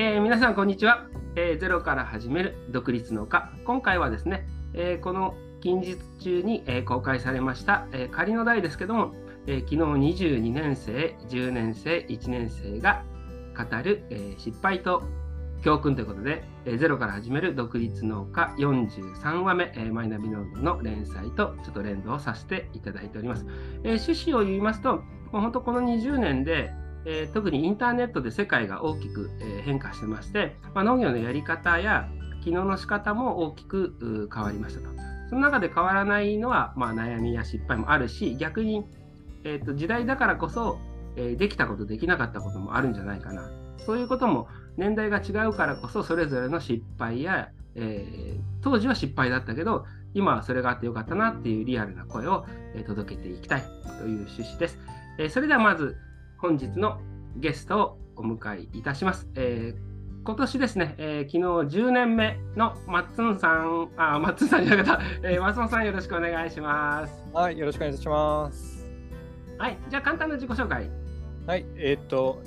えー、皆さんこんにちは、えー、ゼロから始める独立農家今回はですね、えー、この近日中に、え公開されました、え仮の代ですけども、え昨日22年生10年生1年生が語る、え失敗と教訓ということで、えゼロから始める独立農家43話目、えマイナビノートの連載とちょっと連動させていただいております。え趣旨を言いますと、もう本当この20年で、えー、特にインターネットで世界が大きく、え、変化してまして、まあ、農業のやり方や機能の仕方も大きく変わりましたと。その中で変わらないのは、まあ、悩みや失敗もあるし、逆に、えーと、時代だからこそ、え、できたこと、できなかったこともあるんじゃないかな。そういうことも年代が違うからこそ、それぞれの失敗や、えー、当時は失敗だったけど、今はそれがあってよかったなっていうリアルな声を、届けていきたいという趣旨です。えそれではまず、本日のゲストをお迎えいたします。えー、今年ですね、えー、昨日10年目のマッツンさん、あ、マッツンさんじゃなかった、えー、松本さんよろしくお願いします。はい、よろしくお願いします。はい、じゃあ簡単な自己紹介。はい、えっ、と、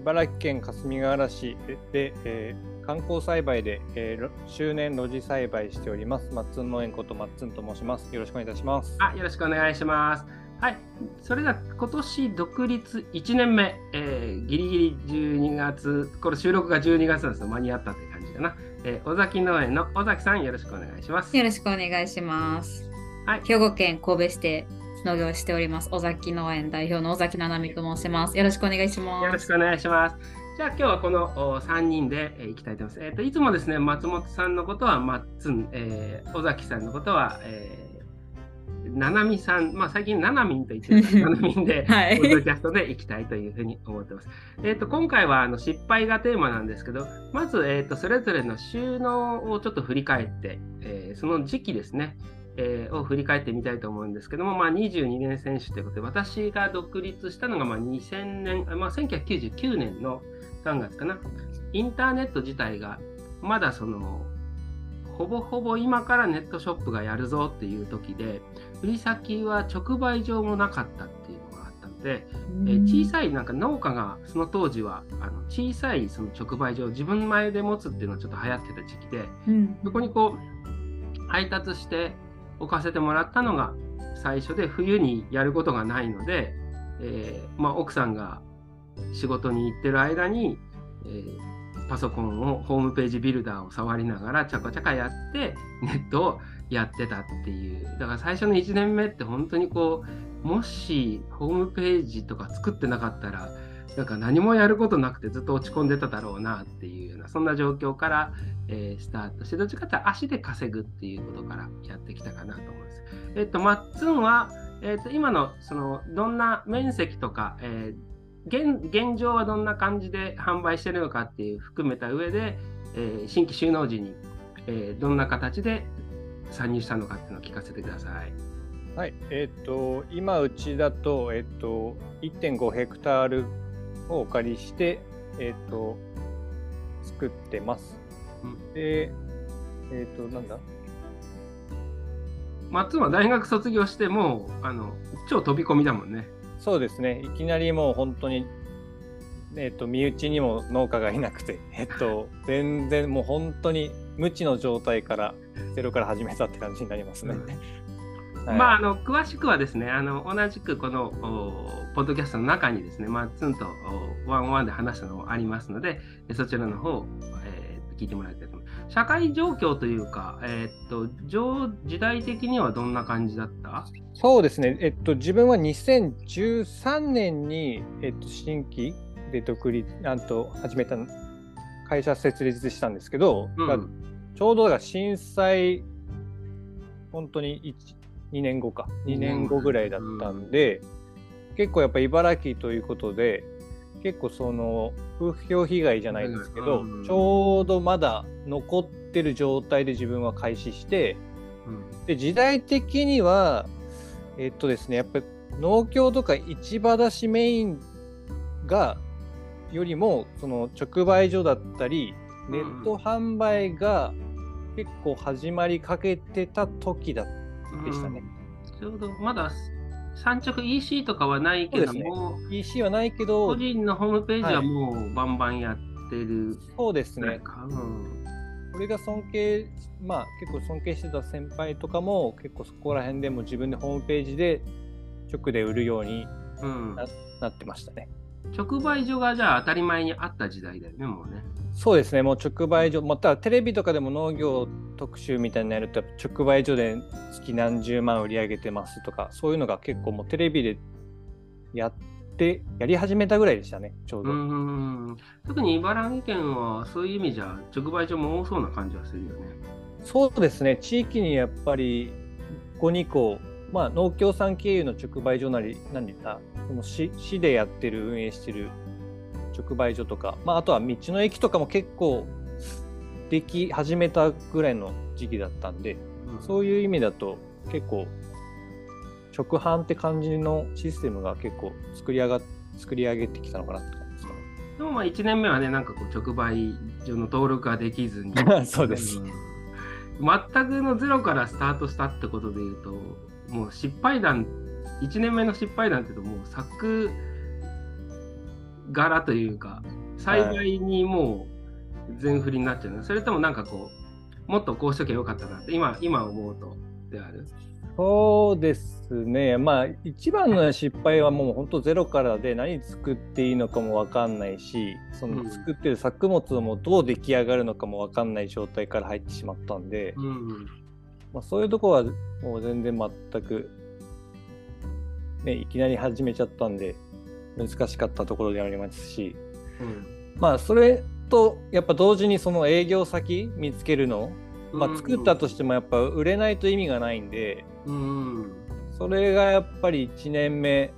茨城県霞ヶ原市で、えー、観光栽培で、えー、周年露地栽培しております。マッツン農園ことマッツンと申します。よろしくお願いいたします。あ、よろしくお願いします。はい、それでは今年独立1年目、えー、ギリギリ12月、これ収録が12月なんですよ、間に合ったって感じかな。えー、尾崎農園の尾崎さん、よろしくお願いします。よろしくお願いします。はい、兵庫県神戸市で農業しております、尾崎農園代表の尾崎七海と申します。よろしくお願いします。よろしくお願いします。じゃあ今日はこの3人で、えー、いきたいと思います。えーと、いつもですね、松本さんのことはマッツン、えー、尾崎さんのことは、えーななみさん、まあ、最近、ななみんと言ってるななみんで、はい、ポッドキャストでいきたいというふうに思ってます。えっ、と、今回はあの失敗がテーマなんですけど、まず、えっ、ー、と、それぞれの収納をちょっと振り返って、えー、その時期ですね、えー、を振り返ってみたいと思うんですけども、まあ、22年選手ということで、私が独立したのがまあ2000年、まあ、1999年の3月かな。インターネット自体がまだそのほぼほぼ今からネットショップがやるぞっていう時で、売り先は直売所もなかったっていうのがあったので、え小さいなんか農家がその当時はあの小さいその直売所を自分前で持つっていうのがちょっと流行ってた時期で、うん、そこにこう配達して置かせてもらったのが最初で冬にやることがないので、えー、まあ、奥さんが仕事に行ってる間に、えーパソコンをホームページビルダーを触りながらちゃかちゃかやってネットをやってたっていうだから最初の1年目って本当にこうもしホームページとか作ってなかったらなんか何もやることなくてずっと落ち込んでただろうなっていうようなそんな状況から、えー、スタートしてどっちかっていうと足で稼ぐっていうことからやってきたかなと思います。えっ、とマッツンは、えっと今のそのどんな面積とか、えー現現状はどんな感じで販売してるのかっていう含めた上で、えー、新規収納時に、えー、どんな形で参入したのかっていうのを聞かせてください。はい、えっ、ー、と今うちだとえっ、と1.5ヘクタールをお借りしてえっ、と作ってます。うん、でえっ、となんだ？松は大学卒業してもあの超飛び込みだもんね。そうですね。いきなりもう本当に、えっと、身内にも農家がいなくて、えっと、全然もう本当に無知の状態からゼロから始めたって感じになりますね。はい、まあ、あの詳しくはですねあの同じくこのポッドキャストの中にですね、まあ、ツンとワンワンで話したのもありますのでそちらの方、えー、聞いてもらいたいと思います。社会状況というか、えー、っと時代的にはどんな感じだった？そうですね、えっと、自分は2013年に、えっと、新規で独立あと始めた会社設立したんですけど、うん、ちょうどが震災本当に2年後か。2年後ぐらいだったんで、うん、結構やっぱ茨城ということで結構その風評被害じゃないですけど、うん、ちょうどまだ残ってる状態で自分は開始して、で時代的にはえっとですね、やっぱり農協とか市場出しメインがよりもその直売所だったりネット販売が結構始まりかけてた時だでしたね。ちょうどまだ産直 EC とかはないけども、ね、EC はないけど個人のホームページはもうバンバンやってるそうですね。これが尊敬まあ結構尊敬してた先輩とかも結構そこら辺でも自分でホームページで直で売るようにな,、うん、なってましたね。直売所がじゃあ当たり前にあった時代だよね、もうね。そうですね、もう直売所、またテレビとかでも農業特集みたいになると、直売所で月何十万売り上げてますとか、そういうのが結構もうテレビでやって、やり始めたぐらいでしたね、ちょうど。うん特に茨城県はそういう意味じゃ、直売所も多そうな感じはするよね。そうですね、地域にやっぱり5、2個、まあ、農協さん経由の直売所なり、何だ、その市市でやってる、運営してる直売所とか、まあ、あとは道の駅とかも結構でき始めたぐらいの時期だったんで、うん、そういう意味だと結構直販って感じのシステムが結構作り上が作り上げてきたのかなって感じですかね。でもまあ1年目はねなんかこう直売所の登録ができずに。そうです、全くのゼロからスタートしたってことでいうともう失敗談1年目の失敗談っていうともう作柄というか栽培にもう全振りになっちゃうの、はい、それともなんかこうもっとこうしときゃよかったなって今今思うとである？そうですね。まあ一番の失敗はもう本当ゼロからで何作っていいのかも分かんないしその作ってる作物もどう出来上がるのかも分かんない状態から入ってしまったんで、うん、まあ、そういうとこはもう全然全く、ね、いきなり始めちゃったんで難しかったところでありますし、うん、まあそれとやっぱ同時にその営業先見つけるの、まあ、作ったとしてもやっぱ売れないと意味がないんで、うん、それがやっぱり1年目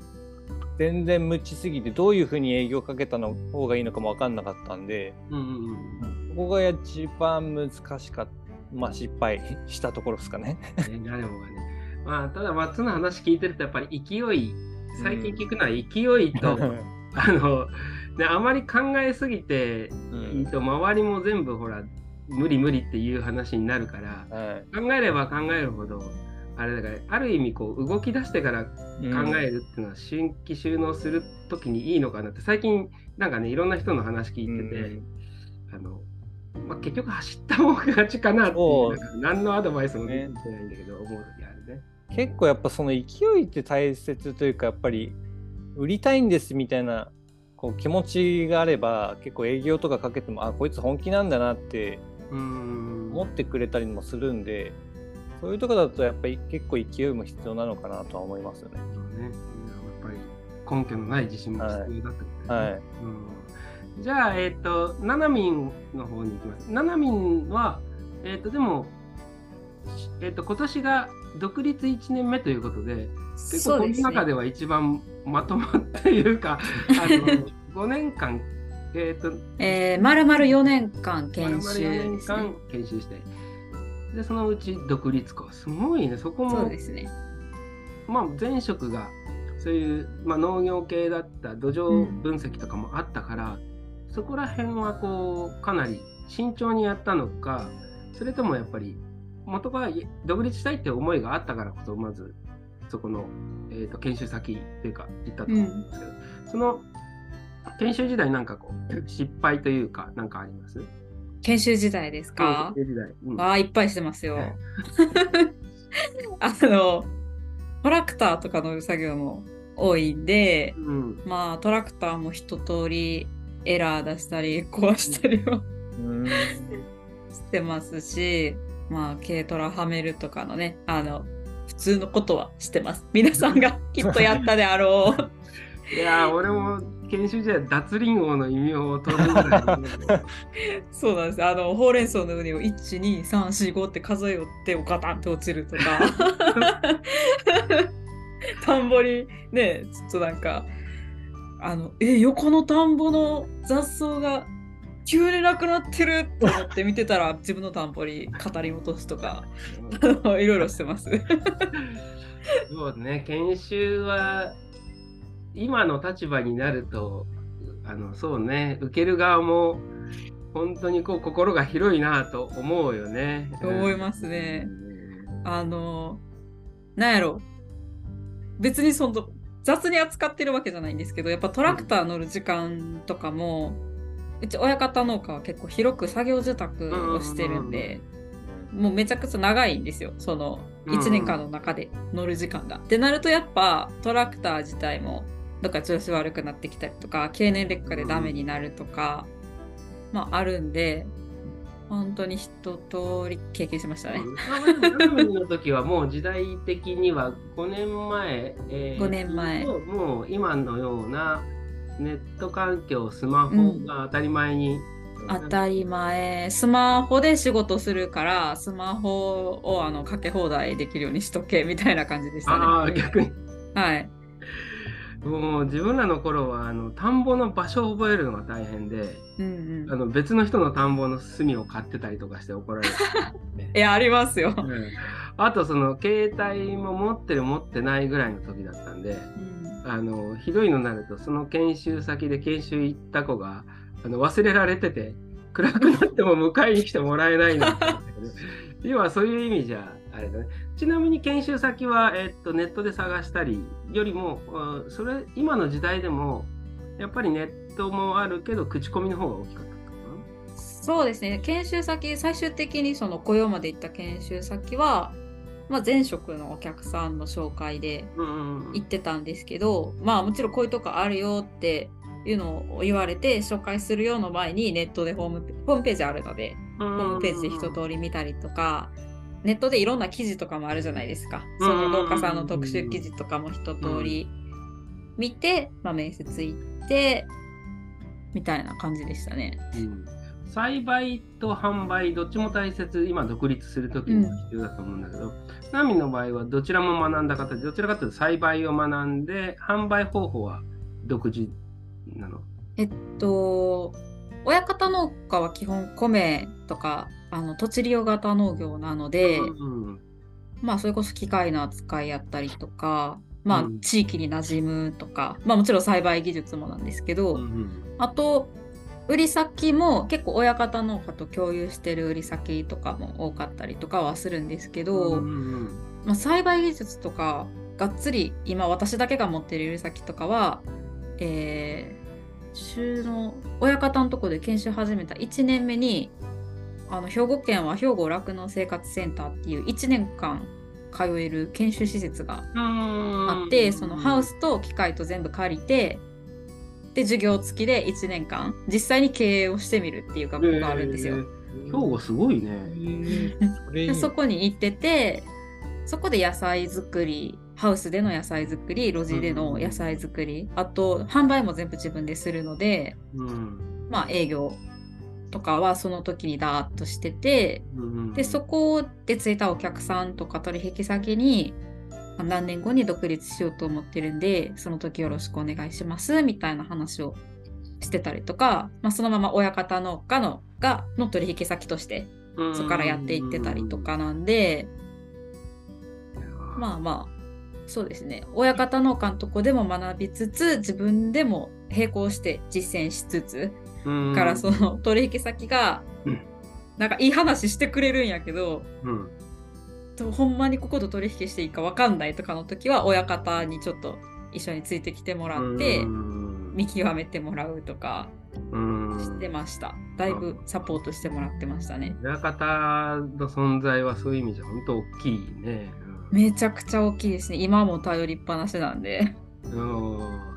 全然無知すぎてどういうふうに営業かけたの方がいいのかも分かんなかったんで、うんうんうん、ここが一番難しかったまあ失敗したところですかね。ねまあ、ただ松の話聞いてるとやっぱり勢い最近聞くのは勢いと、あの、ね、あまり考えすぎていいと、周りも全部ほら、無理無理っていう話になるから、はい、考えれば考えるほど、あれだから、ある意味こう動き出してから考えるっていうのは、新規収納する時にいいのかなって、最近なんかね、いろんな人の話聞いてて、あの、まあ、結局走った方が勝ちかなっていう、何のアドバイスも出てないんだけど、思う時あるね。結構やっぱその勢いって大切というかやっぱり売りたいんですみたいなこう気持ちがあれば結構営業とかかけてもあこいつ本気なんだなって思ってくれたりもするんでそういうとこだとやっぱり結構勢いも必要なのかなとは思いますよね。ね。やっぱり根拠のない自信も必要だったね、はい、はい。うん、じゃあ、えっ、ー、と、ナナミンの方に行きます。ナナミンは、えっ、ー、と、でも、えっ、ー、と、今年が独立1年目ということで、結構この中では一番まとまったいうか、あの5年間、えっ、ー、と、えー、丸々4年間研修、ね、丸々4年間研修して、で、そのうち独立か。すごいね、そこも。そうですね。まあ、前職が、そういう、まあ、農業系だった土壌分析とかもあったから、うん、そこら辺はこう、かなり慎重にやったのか、それともやっぱり元が独立したいって思いがあったからこそまずそこの、えーと、研修先というか行ったと思うんですけど、うん、その研修時代なんかこう失敗というか何かあります？研修時代ですか、研修時代、うん、あいっぱいしてますよ。あのトラクターとか乗る作業も多いんで、うん、まあトラクターも一通りエラー出したり壊したりを、してますしまあ、軽トラはめるとかのね、あの、普通のことはしてます。皆さんがきっとやったであろう。いや俺も研修時代脱輪王の異名を取るぐらい そうなんですあのほうれん草の上を12345って数えよってガタンって落ちるとか 田んぼにねちょっとなんかあのえ横の田んぼの雑草が急になくなってると思って見てたら自分のタンポリ語り落とすとかいろいろしてますそうね研修は今の立場になるとあのそうね受ける側も本当にこう心が広いなと思うよね。思いますね。あのなんやろ別にその雑に扱ってるわけじゃないんですけどやっぱトラクター乗る時間とかもうち親方農家は結構広く作業受託をしてるんで、もうめちゃくちゃ長いんですよ。その1年間の中で乗る時間が。ってなるとやっぱトラクター自体もどっか調子悪くなってきたりとか経年劣化でダメになるとか、まああるんで本当に一通り経験しましたね。の時はもう時代的には5年前、えー、5年前。もう今のようなネット環境スマホが当たり前に、うん、当たり前。スマホで仕事するからスマホをあのかけ放題できるようにしとけみたいな感じでしたね。あ逆に。はいもう自分らの頃はあの田んぼの場所を覚えるのが大変で、うんうん、あの別の人の田んぼの隅を買ってたりとかして怒られる、いやありますよ、うん、あとその携帯も持ってる持ってないぐらいの時だったんで、うん、あのひどいのになるとその研修先で研修行った子があの忘れられてて暗くなっても迎えに来てもらえないの今 そういう意味じゃあれだね。ちなみに研修先は、えっと、ネットで探したりよりも、それ、今の時代でも、やっぱりネットもあるけど、口コミの方が大きかったそうですね。研修先、最終的にその雇用まで行った研修先は、まあ、前職のお客さんの紹介で行ってたんですけど、まあもちろんこういうとこあるよっていうのを言われて紹介するような前にネットでホームホームページあるので、ホームページで一通り見たりとか、ネットでいろんな記事とかもあるじゃないですか。その農家さんの特集記事とかも一通り見て、まあ、面接行ってみたいな感じでしたね。うん。栽培と販売どっちも大切。今独立する時に必要だと思うんだけど、うん、ナミの場合はどちらも学んだ方でどちらかというと栽培を学んで販売方法は独自なの？えっと親方農家は基本米とかあの土地利用型農業なので、うんうん、まあそれこそ機械の扱いやったりとか、まあ地域に馴染むとか、まあもちろん栽培技術もなんですけど、うんうん、あと売り先も結構親方農家と共有してる売り先とかも多かったりとかはするんですけど、うんうん、まあ、栽培技術とかがっつり今私だけが持ってる売り先とかは、えー、週の親方のとこで研修始めた1年目にあの兵庫県は兵庫酪農生活センターっていう1年間通える研修施設があってそのハウスと機械と全部借りてで授業付きで1年間実際に経営をしてみるっていう学校があるんですよ。兵庫すごいね。でそこに行っててそこで野菜作りハウスでの野菜作り路地での野菜作り、あと販売も全部自分でするので、うん、まあ営業とかはその時にダーッとしてて、うん、でそこでついたお客さんとか取引先に何年後に独立しようと思ってるんでその時よろしくお願いしますみたいな話をしてたりとか、まあ、そのまま親方農家のがの取引先としてそこからやっていってたりとかなんで、まあまあそうですね。親方農家のとこでも学びつつ自分でも並行して実践しつつからその取引先が、なんかいい話してくれるんやけど、うん、ほんまにここと取引していいか分かんないとかの時は親方にちょっと一緒についてきてもらって見極めてもらうとかしてました。だいぶサポートしてもらってましたね。親方の存在はそういう意味じゃ本当大きいね、めちゃくちゃ大きいですね。今も頼りっぱなしなんで。うん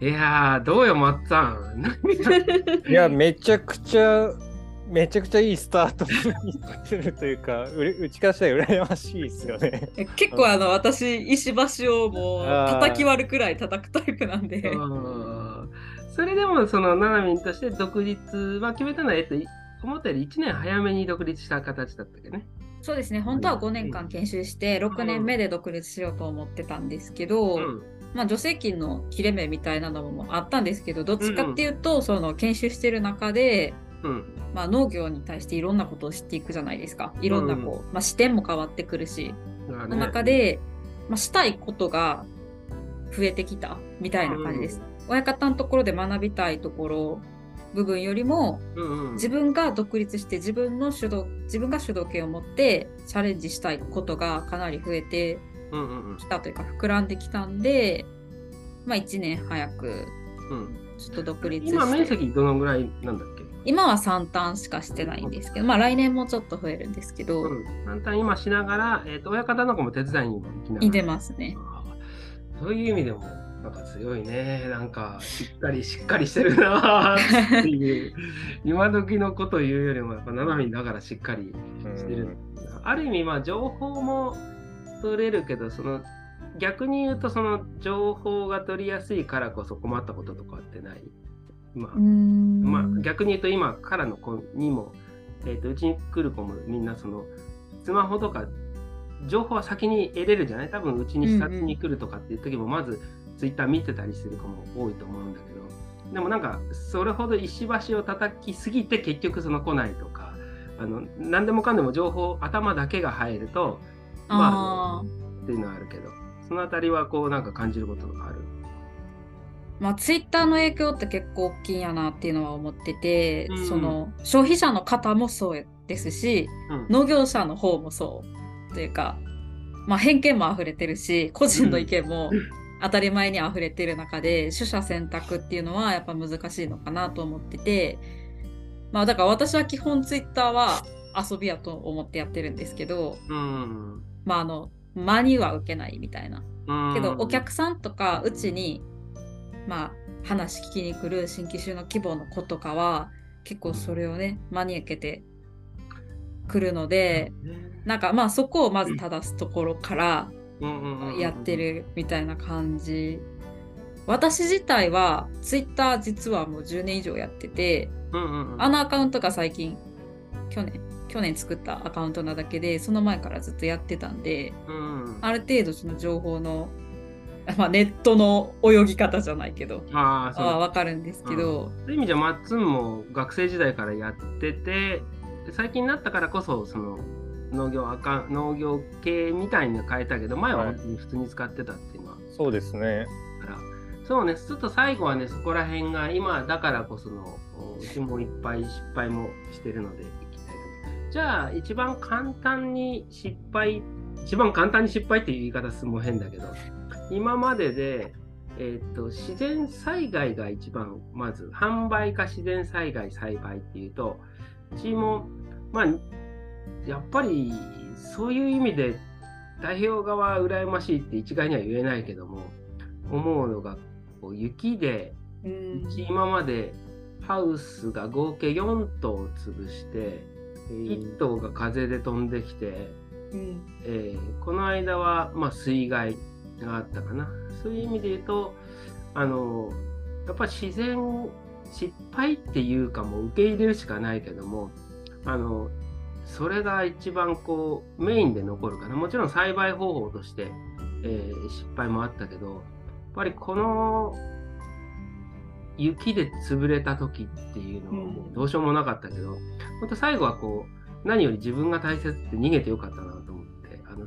いやどうよ、まっつぁん。いや、めちゃくちゃ、めちゃくちゃいいスタートにするというか、ううちからしたら羨ましいですよね。結構あの、私、石橋をもう叩き割るくらい叩くタイプなんで。それでも、その、ななみんとして独立は決めたのは、えっと、思ったより1年早めに独立した形だったっけね。そうですね、本当は5年間研修して、6年目で独立しようと思ってたんですけど、うんまあ、助成金の切れ目みたいなのもあったんですけどどっちかっていうと、うんその研修してる中で、うん、まあ、農業に対していろんなことを知っていくじゃないですか。いろんなこう、うん、まあ、視点も変わってくるし、の中で、まあ、したいことが増えてきたみたいな感じです。親方のところで学びたいところ部分よりも、うんうん、自分が独立して自分の主導自分が主導権を持ってチャレンジしたいことがかなり増えて来たというか膨らんできたんで、まあ、1年早くちょっと独立して、今面積どのぐらいなんだっけ？今は3単しかしてないんですけど、まあ来年もちょっと増えるんですけど、うん、3単今しながら、えーと、親方の子も手伝いにも行きながら。いてますね。そういう意味でも、なんか強いね。なんか、しっかりしっかりしてるなっていう、今時のこと言うよりも、やっぱ七海だからしっかりしてる。ある意味、まあ、情報も取れるけど、その、逆に言うと、その情報が取りやすいからこそ困ったこととかってない？まあ、まあ、逆に言うと今からの子にも、えーと、うちに来る子もみんなそのスマホとか情報は先に得れるじゃない？多分うちに視察に来るとかっていう時もまずツイッター見てたりする子も多いと思うんだけど。でもなんかそれほど石橋を叩きすぎて結局その来ないとかあの何でもかんでも情報頭だけが入るとまあっていうのはあるけど。その辺りはこうなんか感じることがある。まあ、ツイッターの影響って結構大きいんやなっていうのは思ってて、うん、その消費者の方もそうですし、うん、農業者の方もそうというか、まあ、偏見も溢れてるし個人の意見も当たり前に溢れてる中で、取捨選択っていうのはやっぱ難しいのかなと思ってて、まあ、だから私は基本ツイッターは遊びやと思ってやってるんですけど、うん、まああの間には受けないみたいな。けどお客さんとかうちにまあ、話聞きに来る新規収納希望の子とかは結構それをね真に受けてくるのでなんかまあそこをまず正すところからやってるみたいな感じ。私自体はツイッター実はもう10年以上やってて、あのアカウントが最近去年去年作ったアカウントなだけでその前からずっとやってたんで、ある程度その情報のまあ、ネットの泳ぎ方じゃないけどああ分かるんですけど、そういう意味じゃマッツンも学生時代からやってて最近になったからこそその農業赤農業系みたいに変えたけど前は普通に使ってたっていうのは、はい、そうですね。からそうね。ちょっと最後はねそこら辺が今だからこそのうちもいっぱい失敗もしてるのでじゃあ一番簡単に失敗一番簡単に失敗っていう言い方すも変だけど今までで、えーと、自然災害が一番まず販売か自然災害栽培っていうとうちもまあやっぱりそういう意味で太平洋側羨ましいって一概には言えないけども思うのがこう雪でうち今までハウスが合計4棟潰して1棟が風で飛んできて、えー、この間はまあ水害があったかな。そういう意味で言うと、あの、やっぱ自然、失敗っていうかもう受け入れるしかないけども、あの、それが一番こうメインで残るかな。もちろん栽培方法として、えー、失敗もあったけど、やっぱりこの雪で潰れた時っていうのはもうどうしようもなかったけど、本当最後はこう何より自分が大切って逃げてよかったなと思ってあの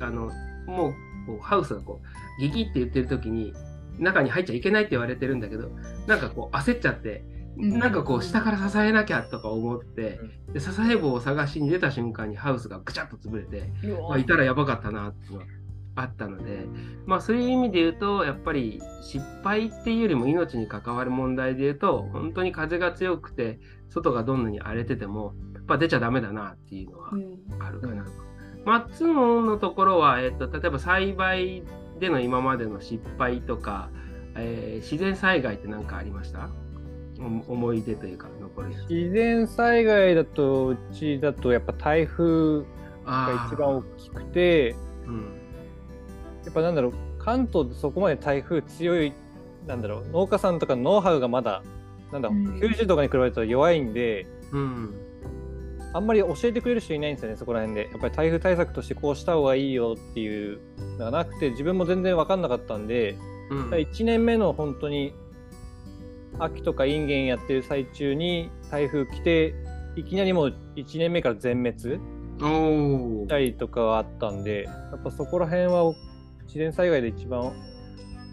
あのもうこうハウスがこうギギって言ってる時に中に入っちゃいけないって言われてるんだけどなんかこう焦っちゃってなんかこう下から支えなきゃとか思ってで支え棒を探しに出た瞬間にハウスがぐちゃっと潰れて、まあ、いたらやばかったなっていうのはあったので、まあ、そういう意味で言うとやっぱり失敗っていうよりも命に関わる問題で言うと本当に風が強くて外がどんなに荒れててもやっぱ出ちゃダメだなっていうのはあるかな。うんマッツンのところは、えっと、例えば栽培での今までの失敗とか、えー、自然災害って何かありました？思い出というか残る自然災害だとうちだとやっぱ台風が一番大きくて、うん、やっぱなんだろう関東でそこまで台風強いなんだろう農家さんとかノウハウがまだなんだろう、うん、90とかに比べると弱いんで、うん、あんまり教えてくれる人いないんですよね、そこら辺で。やっぱり台風対策としてこうした方がいいよっていうのがなくて、自分も全然分かんなかったんで、うん、1年目の本当に秋とかインゲンやってる最中に台風来て、いきなりもう1年目から全滅したりとかがあったんで、やっぱそこら辺は自然災害で一番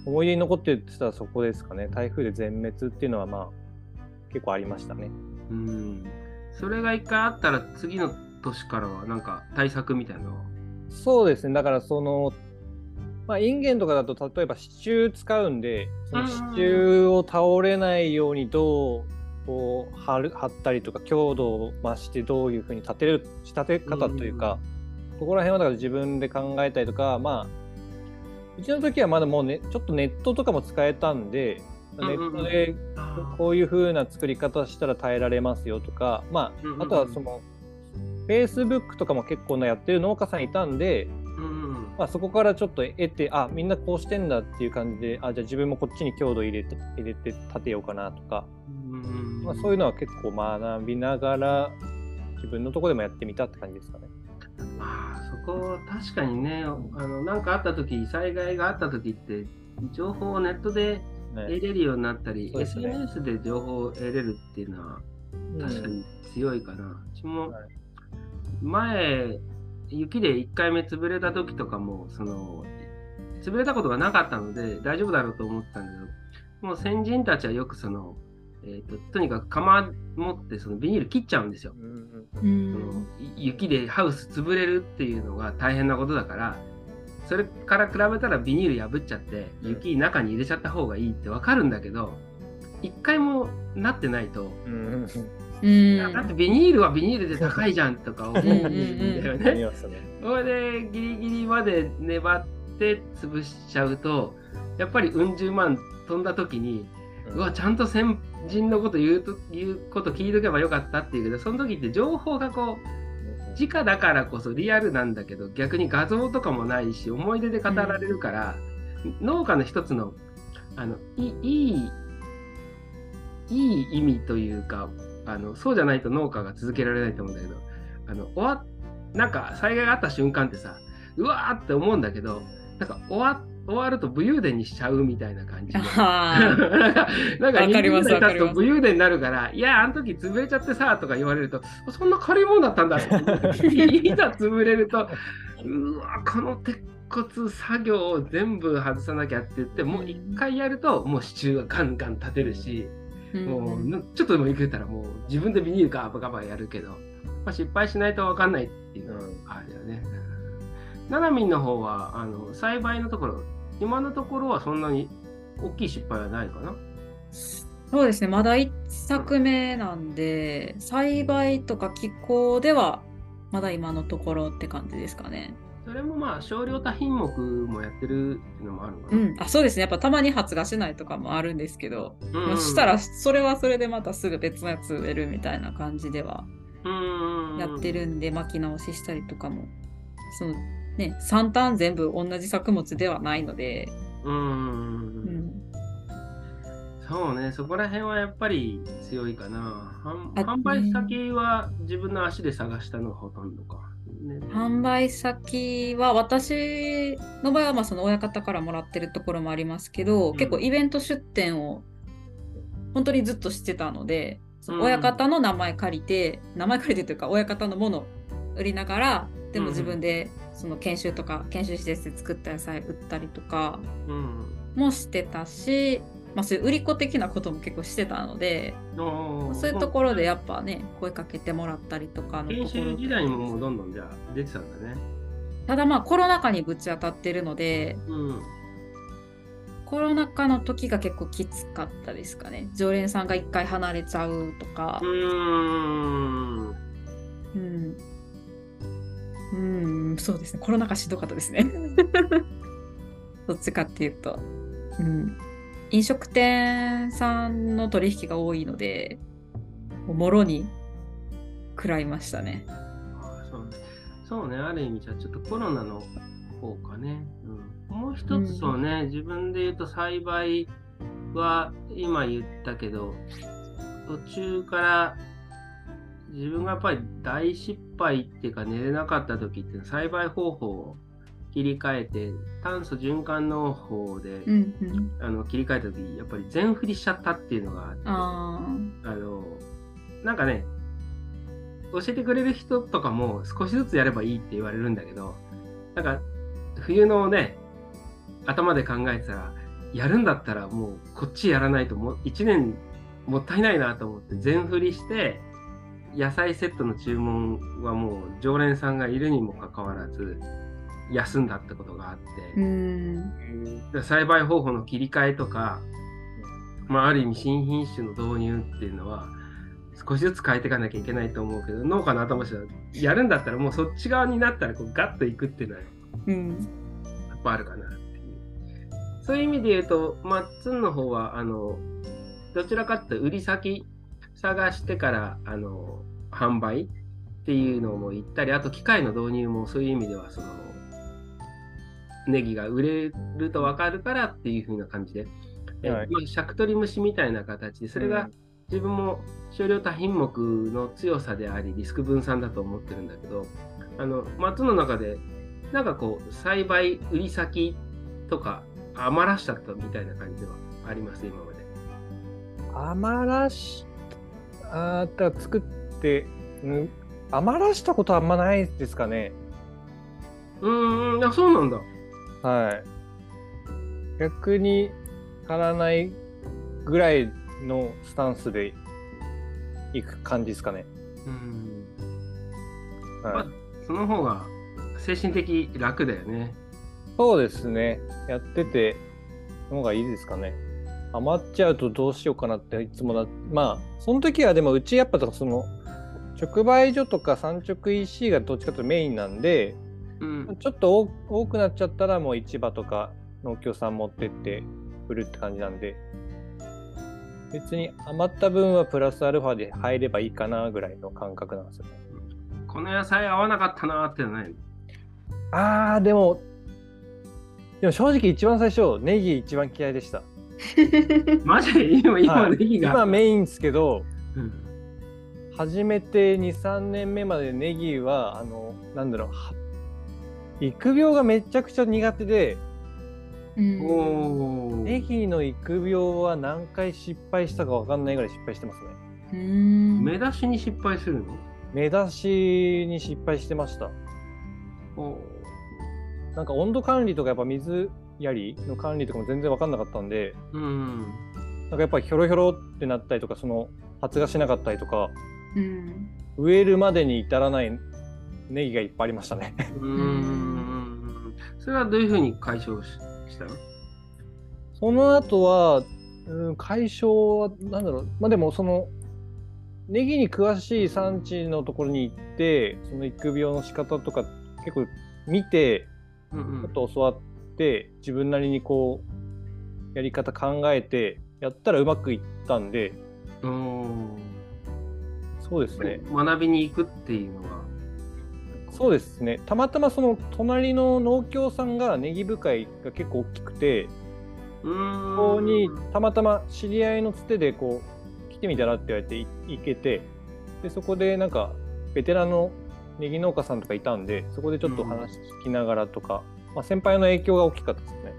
思い出に残ってるって言ったらそこですかね。台風で全滅っていうのはまあ結構ありましたね。うんそれが一回あったら次の年からはなんか対策みたいなのそうですねだからそのまあ、インゲンとかだと例えば支柱使うんでその支柱を倒れないようにどうこう張る張ったりとか強度を増してどういうふうに立てる仕立て方というか、ここら辺はだから自分で考えたりとかまあうちの時はまだもうねちょっとネットとかも使えたんでネットでこういうふうな作り方したら耐えられますよとかまああとはその Facebook とかも結構なやってる農家さんいたんで、まあ、そこからちょっと得てあみんなこうしてんだっていう感じであじゃあ自分もこっちに強度入れて入れて立てようかなとか、まあ、そういうのは結構学びながら自分のとこでもやってみたって感じですかね。まあそこ確かにねあのなんかあった時災害があった時って情報をネットで得れるようになったり、ね、SNS で情報を得れるっていうのは確かに強いかな。うちも前雪で1回目潰れた時とかもその潰れたことがなかったので大丈夫だろうと思ったんだけどもう先人たちはよくその、えーと、とにかく釜持ってそのビニール切っちゃうんですよ。うん、その雪でハウス潰れるっていうのが大変なことだからそれから比べたらビニール破っちゃって雪中に入れちゃった方がいいって分かるんだけど一回もなってないと、うん。うん、だってビニールはビニールで高いじゃんとか思うんだよね。それでギリギリまで粘って潰しちゃうとやっぱりうん。十万飛んだ時に、うわちゃんと先人のこと言うと言うこと聞いとけばよかったっていうけどその時って情報がこう直だからこそリアルなんだけど逆に画像とかもないし思い出で語られるから、うん、農家の一つのあのいいいい意味というかあのそうじゃないと農家が続けられないと思うんだけどあの終わなんか災害があった瞬間ってさうわーって思うんだけどなんか終わっ終わると武勇伝にしちゃうみたいな感じで。なんかなんか20年経つと武勇伝になるからいやあの時潰れちゃってさとか言われるとそんな軽いもんだったんだいざ潰れると うわこの鉄骨作業を全部外さなきゃって言ってもう一回やるともう支柱がガンガン立てるし。もうちょっとでもいけたらもう自分でビニールガバガバやるけど、まあ、失敗しないと分かんないっていうのはあるよね。ななみんの方はあの栽培のところ今のところはそんなに大きい失敗はないかな。そうですね。まだ1作目なんで栽培とか気候ではまだ今のところって感じですかね。それもまあ少量多品目もやってるっていうのもあるのかな、うん、あそうですね。やっぱたまに発芽しないとかもあるんですけど、うん、したらそれはそれでまたすぐ別のやつ植えるみたいな感じではやってるんで巻き直ししたりとかも。そのね3ターン全部同じ作物ではないので。うん、うん、そうねそこら辺はやっぱり強いかな。販売先は自分の足で探したのがほとんどか。販売先は私の場合はまあその親方からもらってるところもありますけど、うん、結構イベント出店を本当にずっとしてたので、その親方の名前借りて、うん、名前借りてというか親方のもの売りながらでも自分でその研修とか研修施設で作った野菜売ったりとかもしてたし、まあ、そういう売り子的なことも結構してたので、そういうところでやっぱね、声かけてもらったりとかのところ。研修時代にもどんどんじゃあ出てたんだね。ただまあコロナ禍にぶち当たってるので、うん、コロナ禍の時が結構きつかったですかね。常連さんが一回離れちゃうとか。うん。うん。うん、そうですね。コロナ禍しんどかったですね。どっちかっていうと。うん。飲食店さんの取引が多いので、もろに食らいましたね。そうそうね、ある意味じゃちょっとコロナの方かね。うん、もう一つそうね、うん、自分で言うと栽培は今言ったけど、途中から自分がやっぱり大失敗っていうか寝れなかった時って栽培方法を切り替えて炭素循環農法で、うんうん、あの切り替えた時やっぱり全振りしちゃったっていうのがあってあのなんかね教えてくれる人とかも少しずつやればいいって言われるんだけどなんか冬のね頭で考えてたらやるんだったらもうこっちやらないともう1年もったいないなと思って全振りして野菜セットの注文はもう常連さんがいるにもかかわらず休んだってことがあって、栽培方法の切り替えとか、まあ、ある意味新品種の導入っていうのは少しずつ変えていかなきゃいけないと思うけど農家の頭としてはやるんだったらもうそっち側になったらこうガッといくっていうのは、うん、やっぱあるかなっていう。そういう意味で言うとマッツンの方はあのどちらかって売り先探してからあの販売っていうのも言ったりあと機械の導入もそういう意味ではそのネギが売れると分かるからっていう風な感じで、はい、まあ、シャクトリムシみたいな形でそれが自分も少量多品目の強さでありリスク分散だと思ってるんだけどあの松の中でなんかこう栽培売り先とか余らしちゃったみたいな感じではあります今まで。余らしあった作って余らしたことはあんまないですかね。うん、あそうなんだ。はい。逆に足らないぐらいのスタンスでいく感じですかね。うん。はい、まあ、その方が精神的楽だよね。そうですね。やってて、の方がいいですかね。余っちゃうとどうしようかなっていつもな、まあ、その時はでもうちやっぱその、直売所とか産直 EC がどっちかというとメインなんで、うん、ちょっと多くなっちゃったらもう市場とか農協さん持ってって売るって感じなんで、別に余った分はプラスアルファで入ればいいかなぐらいの感覚なんですよね。この野菜合わなかったなってないああ、でも、でも正直一番最初、ネギ一番嫌いでした。マジで今、今ネギが。今メインですけど、うん、初めて2、3年目までネギは、あの、なんだろう、育苗がめちゃくちゃ苦手で、ネギの育苗は何回失敗したか分かんないぐらい失敗してますね。目出しに失敗するの？目出しに失敗してました。なんか温度管理とかやっぱ水やりの管理とかも全然分かんなかったんで、うん、なんかやっぱひょろひょろってなったりとかその発芽しなかったりとか、うん、植えるまでに至らないネギがいっぱいありましたね。うん。それはどういうふうに解消ししたの？その後は、うん、解消はなんだろう。まあでもそのネギに詳しい産地のところに行ってその育苗の仕方とか結構見て、ちょっと教わって自分なりにこうやり方考えてやったらうまくいったんで。うん。そうですね。学びに行くっていうのは。そうですね。たまたまその隣の農協さんがネギ部会が結構大きくてそこにたまたま知り合いのつてでこう来てみたらって言われて行けてでそこでなんかベテランのネギ農家さんとかいたんでそこでちょっと話聞きながらとか、まあ、先輩の影響が大きかったですね。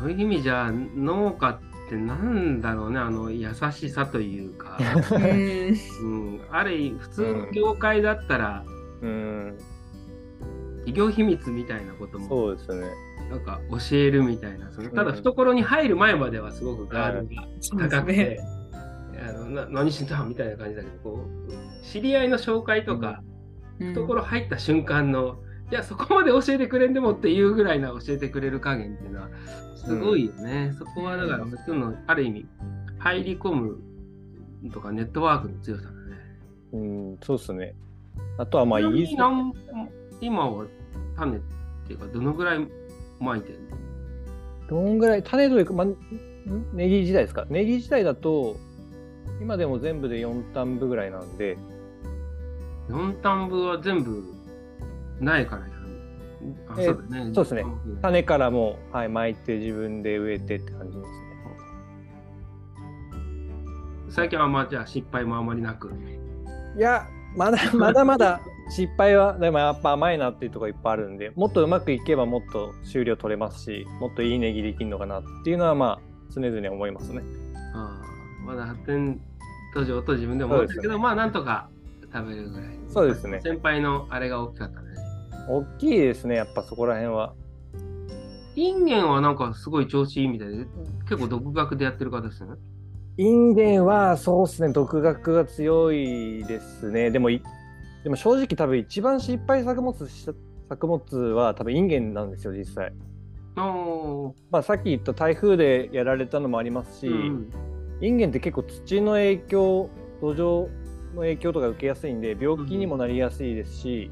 そういう意味じゃ農家ってなんだろうねあの優しさというか、うん、ある意味普通の業界だったら、うん、企業秘密みたいなこともそうですね。なんか教えるみたいなそのただ懐に入る前まではすごくガードが高くて、あのな何してたみたいな感じだけどこう知り合いの紹介とか、うん、懐入った瞬間の、いやそこまで教えてくれんでもっていうぐらいな教えてくれる加減っていうのはすごいよね、うん、そこはだから普通のある意味入り込むとかネットワークの強さだね。うんそうっすね。あとはまあいいす今は種っていうかどのぐらいまいてるどんぐらい種というか、まあ、ネギ時代ですか？ネギ時代だと今でも全部で4単部ぐらいなんで。4単部は全部ないからあそうだね。そうですね。種からも、はい、巻いて自分で植えてって感じですね。最近はまあじゃあ失敗もあまりなく？いや、まだ まだまだ失敗は、でもやっぱ甘いなっていうところいっぱいあるんで、もっとうまくいけばもっと収量取れますし、もっといいネギできるのかなっていうのはまあ常々思いますね。ああ、まだ発展途上と自分でも思ったけど、ね、まあなんとか食べるぐらい。そうですね。先輩のあれが大きかったね。大きいですね、やっぱそこら辺は。インゲンはなんかすごい調子いいみたいで、結構独学でやってる方ですね。インゲンはそうですね、独学が強いですね。でも、でも正直多分一番失敗作物作作物は多分インゲンなんですよ実際。まあ、さっき言った台風でやられたのもありますし、うん、インゲンって結構土の影響土壌の影響とか受けやすいんで病気にもなりやすいですし、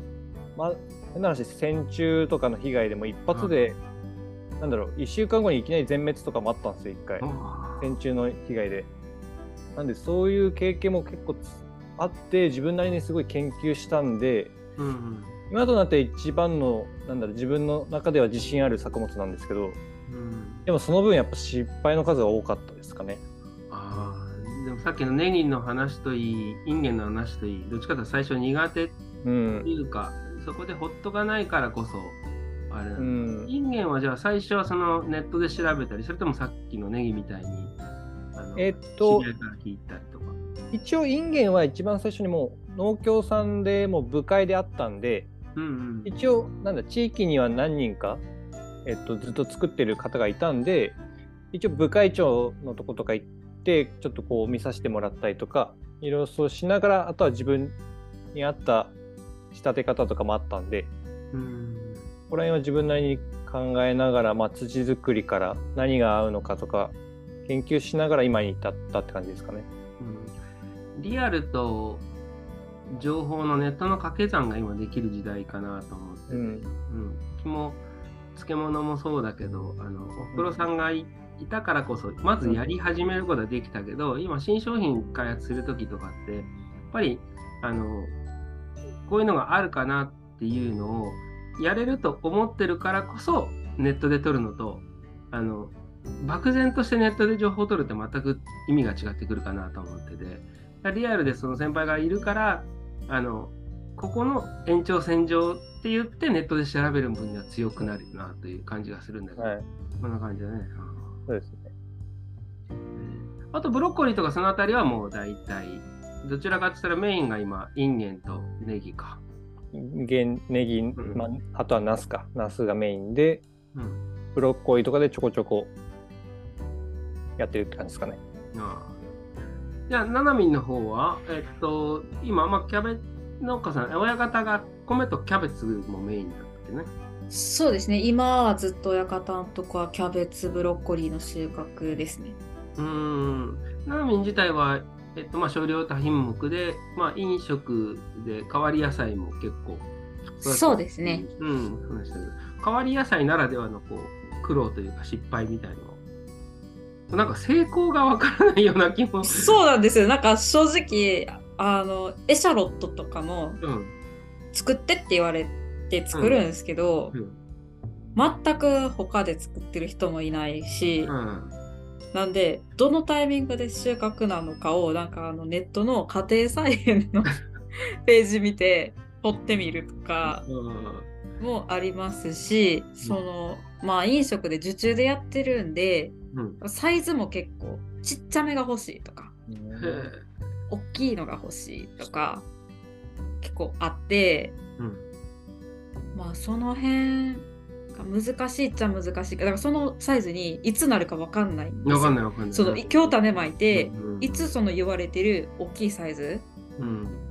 うん、まあ変な話線虫とかの被害でも一発で、うん、なんだろう1週間後にいきなり全滅とかもあったんですよ1回。線虫の被害で。なんでそういう経験も結構あって自分なりにすごい研究したんで、うんうん、今となって一番のなんだろう自分の中では自信ある作物なんですけど、うん、でもその分やっぱ失敗の数が多かったですかね。あでもさっきのネギの話といいインゲンの話といいどっちかというと最初苦手っていうか、うん、そこでほっとかないからこそあれなん、うん、インゲンはじゃあ最初はそのネットで調べたりそれともさっきのネギみたいにあのえっと知り合いから聞いたりとか。一応インゲンは一番最初にもう農協さんでもう部会であったんで、うんうん、一応なんだ地域には何人か、えっと、ずっと作ってる方がいたんで一応部会長のとことか行ってちょっとこう見させてもらったりとかいろいろそうしながらあとは自分に合った仕立て方とかもあったんで、うん、ここら辺は自分なりに考えながら、まあ、土作りから何が合うのかとか研究しながら今に至ったって感じですかね。リアルと情報のネットの掛け算が今できる時代かなと思ってて、うん、うん、も漬物もそうだけどあのおふくろさんがいたからこそまずやり始めることはできたけど、今新商品開発する時とかってやっぱりあのこういうのがあるかなっていうのをやれると思ってるからこそネットで取るのとあの漠然としてネットで情報を取るって全く意味が違ってくるかなと思ってて。リアルでその先輩がいるからあのここの延長線上って言ってネットで調べる分には強くなるなという感じがするんだけど、はい、こんな感じだね。そうですね。あとブロッコリーとかそのあたりはもう大体どちらかって言ったらメインが今インゲンとネギか。ゲンネギ、まあ、あとはナスかナスがメインで、うん、ブロッコリーとかでちょこちょこやってるって感じですかね。ああじゃあ、ななみんの方は、えっと、今、まあ、キャベ農家さん、親方が米とキャベツもメインだったっけね。そうですね、今はずっと親方のとこはキャベツ、ブロッコリーの収穫ですね。うん、ななみん自体は、えっと、まあ、少量多品目で、まあ、飲食で変わり野菜も結構。そうですね。うん、話したけど、変わり野菜ならではのこう苦労というか失敗みたいななんか成功がわからないような気も。そうなんですよ。なんか正直あのエシャロットとかも作ってって言われて作るんですけど、うん。うん、全く他で作ってる人もいないし、うん、なんでどのタイミングで収穫なのかをなんかあのネットの家庭菜園の ページ見て撮ってみるとかもありますし、そのまあ飲食で受注でやってるんでうん、サイズも結構ちっちゃめが欲しいとか、うん、大きいのが欲しいとか結構あって、うん、まあその辺が難しいっちゃ難しいだからそのサイズにいつなるか分かんないんですよ。かんない分かんない。その今日種まいて、うんうん、いつその言われてる大きいサイズ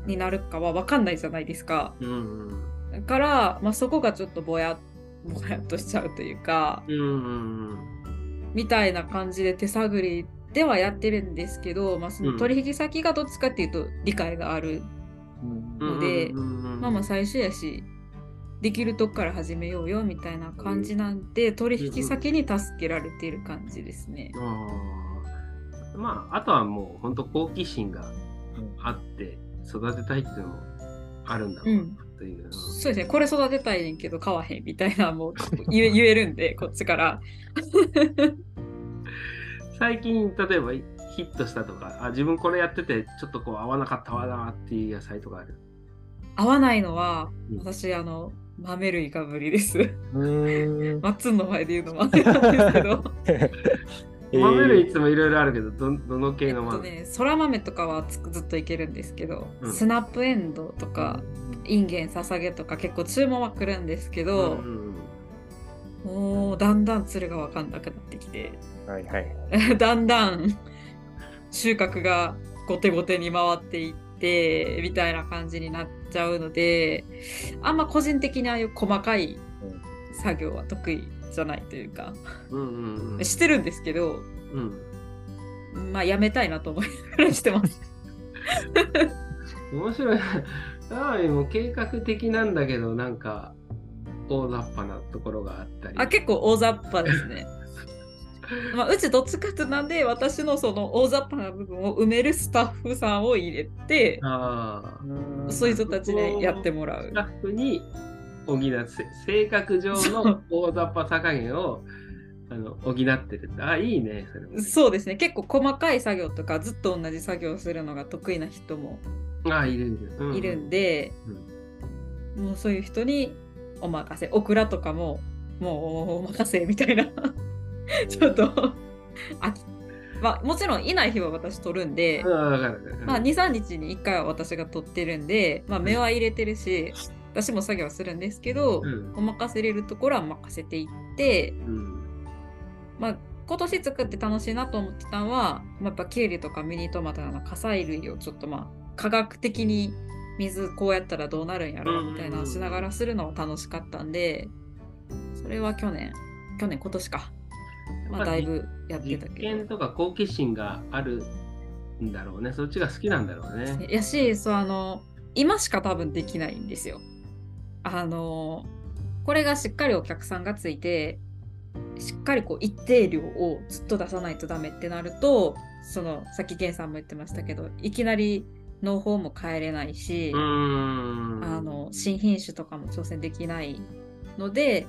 になるかは分かんないじゃないですか。うんうん、だから、まあ、そこがちょっとぼやぼやっとしちゃうというか。うんうんうんみたいな感じで手探りではやってるんですけど、まあ、その取引先がどっちかっていうと理解があるので、まあまあ最初やしできるとこから始めようよみたいな感じなんで、取引先に助けられている感じですね。まああとはもう本当好奇心があって育てたいっていうのもあるんだろうなという、うん、そうですね。これ育てたいねんけど買わへんみたいなもう 言えるんでこっちから。最近例えばヒットしたとかあ自分これやっててちょっとこう合わなかったわなっていう野菜とかある？合わないのは、うん、私あの豆類が無理です。マッツンの前で言うのもあれなんですけど。豆類いつもいろいろあるけどどどの系の豆、えっとね、そら豆とかはずっといけるんですけど、うん、スナップエンドとか、インゲンささげとか結構注文は来るんですけど、うんうん、もうだんだんつるが分かんなくなってきて、はいはい、だんだん収穫が後手後手に回っていってみたいな感じになっちゃうのであんま個人的にああいう細かい作業は得意じゃないというか、うんうんうん、してるんですけど、うん、まあやめたいなと思いながらしてます。面白い。ああも計画的なんだけどなんか大雑把なところがあったり。あ結構大雑把ですね。まあ、うちどっちかってなんで私のその大雑把な部分を埋めるスタッフさんを入れてあそういう人たちでやってもらう。スタッフに補って性格上の大雑把さ加減をあの補ってる。あいいねそれそうですね。結構細かい作業とかずっと同じ作業をするのが得意な人もあいるいる、うん、いるんで、うん、もうそういう人にお任せ。オクラとかももうお任せみたいな ちょっと。あまあ、もちろんいない日は私取るんで、まあ、23日に1回は私が取ってるんで、まあ、目は入れてるし、私も作業するんですけど、うん、お任せれるところは任せていって、うん、まあ今年作って楽しいなと思ってたのは、まあ、やっぱキュウリとかミニトマトの火砕類をちょっとまあ科学的に水こうやったらどうなるんやろみたいなしながらするのが楽しかったんでそれは去年。去年今年かまあだいぶやってたけど。実験とか好奇心があるんだろうね。そっちが好きなんだろうね。やしそうあの今しか多分できないんですよ。あのこれがしっかりお客さんがついてしっかりこう一定量をずっと出さないとダメってなるとそのさっき源さんも言ってましたけどいきなり農法も変えれないしあの新品種とかも挑戦できないので、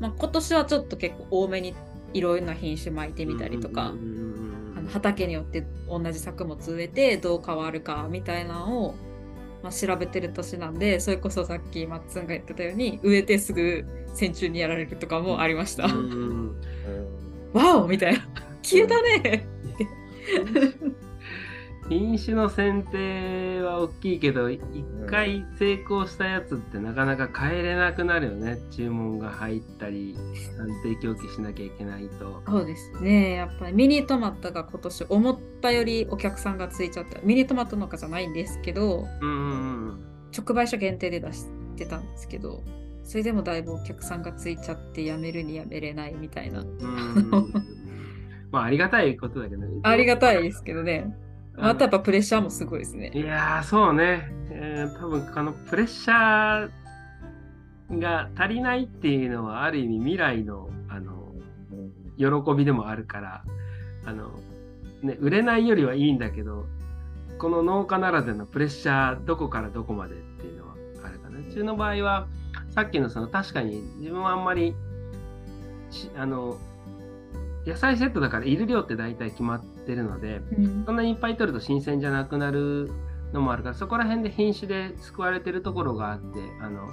まあ、今年はちょっと結構多めにいろいろな品種巻いてみたりとかあの畑によって同じ作物植えてどう変わるかみたいなのをまあ、調べてる年なんでそれこそさっきマッツンが言ってたように植えてすぐ線虫にやられるとかもありました。わおみたいな。消えたね品種の選定は大きいけど一回成功したやつってなかなか変えれなくなるよね注文が入ったり安定供給しなきゃいけないとそうですねやっぱりミニトマトが今年思ったよりお客さんがついちゃったミニトマト農家じゃないんですけど、うん、直売所限定で出してたんですけどそれでもだいぶお客さんがついちゃってやめるにやめれないみたいな。まあありがたいことだけどね。ありがたいですけどね。またやっぱプレッシャーもすごいですね。いやそうね。えー、多分あのプレッシャーが足りないっていうのはある意味未来のあの喜びでもあるからあの、ね、売れないよりはいいんだけどこの農家ならでのプレッシャーどこからどこまでっていうのはあるかな。うちの場合はさっきのその確かに自分はあんまりあの野菜セットだからいる量って大体決まってるので、うん、そんなにいっぱい取ると新鮮じゃなくなるのもあるからそこら辺で品種で救われてるところがあってあの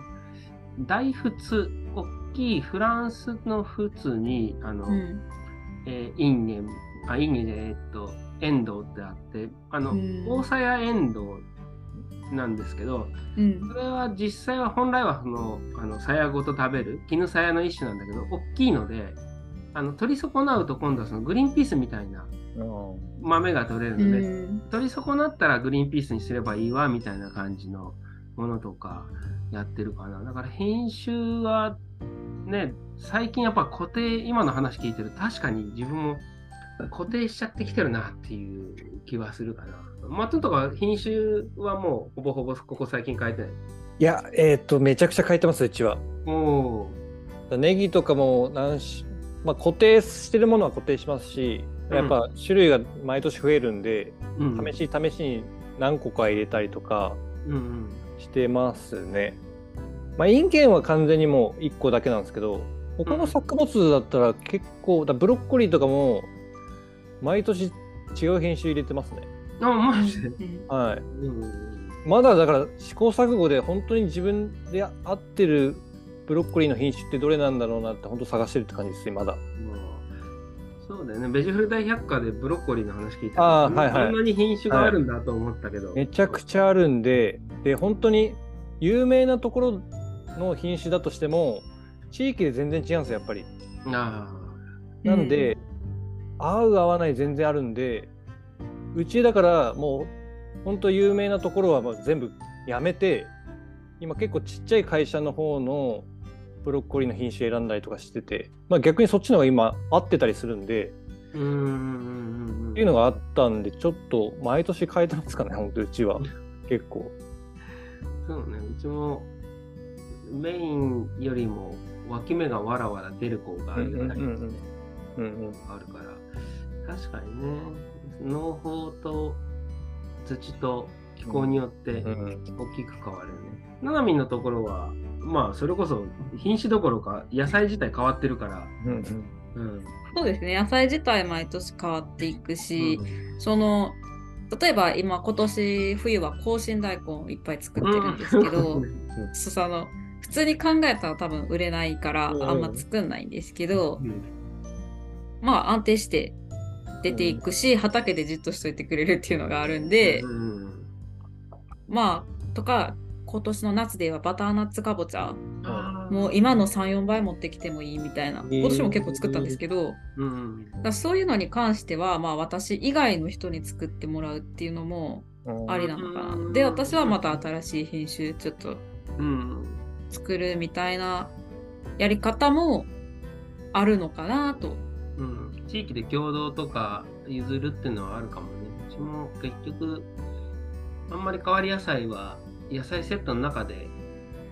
大仏大きいフランスの仏にあの、うん、えー、インゲンあインゲンでえっとエンドウってあってあの、うん、大鞘エンドウなんですけど、うん、それは実際は本来はそのあの鞘ごと食べる絹鞘の一種なんだけど大きいのであの取り損なうと今度はそのグリーンピースみたいな豆が取れるので、うん、取り損なったらグリーンピースにすればいいわみたいな感じのものとかやってるかな。だから編集はね、最近やっぱ固定、今の話聞いてる確かに自分も固定しちゃってきてるなっていう気はするかな。松とか品種はもうほぼほぼここ最近変えてない？いや、えっ、ー、と、めちゃくちゃ変えてます、うちは。おネギとかも何しまあ、固定してるものは固定しますし、やっぱ種類が毎年増えるんで、うん、試し試しに何個か入れたりとかしてますね。まあ、インゲンは完全にもう1個だけなんですけど、他の作物だったら結構、だブロッコリーとかも毎年違う品種入れてますね。あ、マジで？はい。うん、まだだから試行錯誤で本当に自分で合ってるブロッコリーの品種ってどれなんだろうなって本当探してるって感じですねまだ。そうだよね。ベジフル大百科でブロッコリーの話聞いたらあ、はいはい、こんなに品種があるんだと思ったけど、はい、めちゃくちゃあるんでで本当に有名なところの品種だとしても地域で全然違うんですよやっぱり。あなんで、合う合わない全然あるんでうちだからもう本当有名なところはまあ全部やめて今結構ちっちゃい会社の方のブロッコリーの品種選んだりとかしてて、まあ、逆にそっちの方が今合ってたりするんでうんっていうのがあったんでちょっと毎年変えてますかね本当うちは。結構。そうねうちもメインよりも脇芽がわらわら出る方があるようなあるから。確かにね農法と土と気候によって大きく変わるよね。ななみんのところはまあそれこそ品種どころか野菜自体変わってるから、うんうん、そうですね野菜自体毎年変わっていくし、うん、その例えば今今年冬は香辛大根をいっぱい作ってるんですけど、うん、その普通に考えたら多分売れないからあんま作んないんですけど、うん、まあ安定して出ていくし、畑でじっとしといてくれるっていうのがあるんで、まあとか今年の夏ではバターナッツかぼちゃ。もう今の34倍持ってきてもいいみたいな。今年も結構作ったんですけど、えー、だそういうのに関しては、まあ、私以外の人に作ってもらうっていうのもありなのかな。で私はまた新しい品種ちょっと作るみたいなやり方もあるのかなと。うん、地域で共同とか譲るっていうのはあるかもね。うちも結局あんまり変わり野菜は野菜セットの中で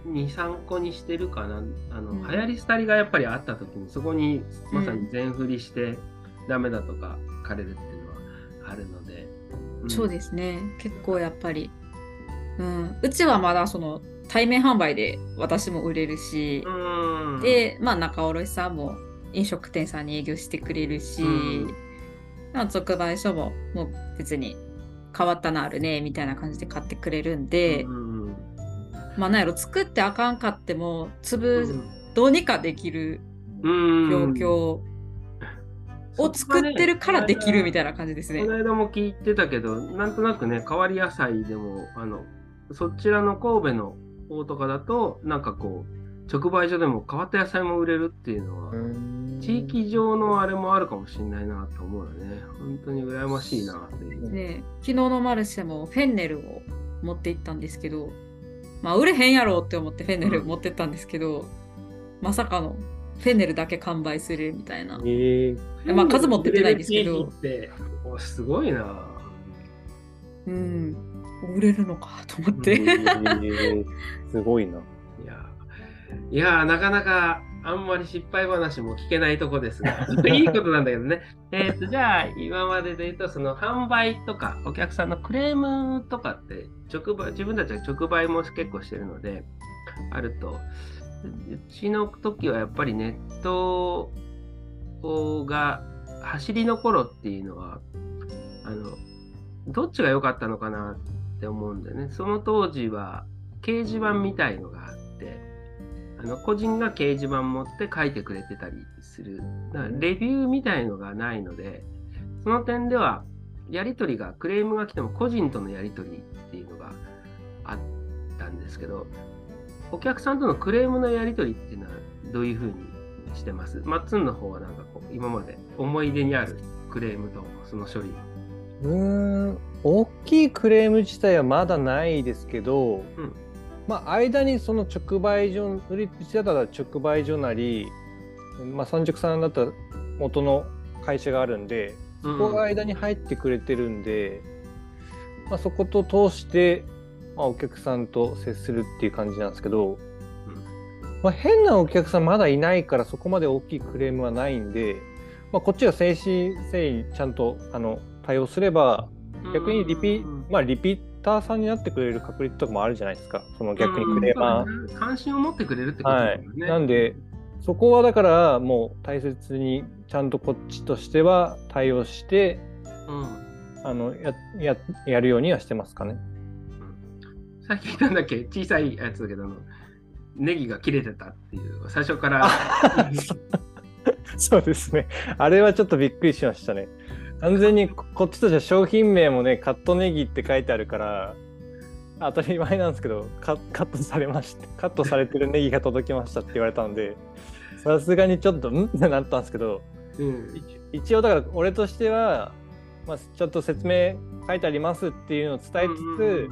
23個にしてるかな。あの、うん、流行り廃りがやっぱりあった時にそこにまさに全振りしてダメだとか枯れるっていうのはあるので、うん、そうですね。結構やっぱり、うん、うちはまだその対面販売で私も売れるし、うん、でまあ仲卸さんも飲食店さんに営業してくれるし、うん、直売所ももう別に変わったのあるねみたいな感じで買ってくれるんで、うん、まあなんやろ作ってあかんかっても粒どうにかできる状況を作ってるからできるみたいな感じですね。この間も聞いてたけどなんとなくね変わり野菜でもあのそちらの神戸の方とかだとなんかこう直売所でも変わった野菜も売れるっていうのは地域上のあれもあるかもしれないなと思うよね。本当に羨ましいなっていう。ね、昨日のマルシェもフェンネルを持って行ったんですけど、まあ売れへんやろって思ってフェンネル持ってったんですけど、うん、まさかのフェンネルだけ完売するみたいな。えー、まあ数持ってってないんですけど。すごいな。うん。売れるのかと思って。えー、すごいな。いや、いやなかなかあんまり失敗話も聞けないとこですが、いいことなんだけどね。えっと、じゃあ、今までで言うと、その販売とか、お客さんのクレームとかって、直売、自分たちは直売も結構してるので、あると、うちの時はやっぱりネットが走りの頃っていうのは、あの、どっちが良かったのかなって思うんだよね。その当時は、掲示板みたいのがあって、あの個人が掲示板持って書いてくれてたりする。だからレビューみたいのがないので、その点では、やり取りが、クレームが来ても個人とのやり取りっていうのがあったんですけど、お客さんとのクレームのやり取りっていうのはどういうふうにしてます？マッツンの方はなんかこう、今まで思い出にあるクレームとその処理。うーん、大きいクレーム自体はまだないですけど、うんまあ、間にその直売所、売り口だったら直売所なり、まあ、三宿さんだったら元の会社があるんで、そこが間に入ってくれてるんで、うん、まあ、そこと通して、まあ、お客さんと接するっていう感じなんですけど、うん、まあ、変なお客さんまだいないからそこまで大きいクレームはないんで、まあ、こっちが誠心誠意ちゃんとあの対応すれば逆にリピ,、まあ、リピターさんになってくれる確率とかもあるじゃないですか、その逆にクレーマー。関心を持ってくれるってことですね。はい、なんで、そこはだからもう大切にちゃんとこっちとしては対応して、うん、あのやややるようにはしてますかね。うん、さっき言ったんだっけ？小さいやつだけどネギが切れてたっていう。最初から。そうですね。あれはちょっとびっくりしましたね完全にこっちとしては商品名もねカットネギって書いてあるから当たり前なんですけどカカットされましたカットされてるネギが届きましたって言われたんでさすがにちょっとん？ってなったんですけど、うん、一応だから俺としては、まあ、ちょっと説明書いてありますっていうのを伝えつつ、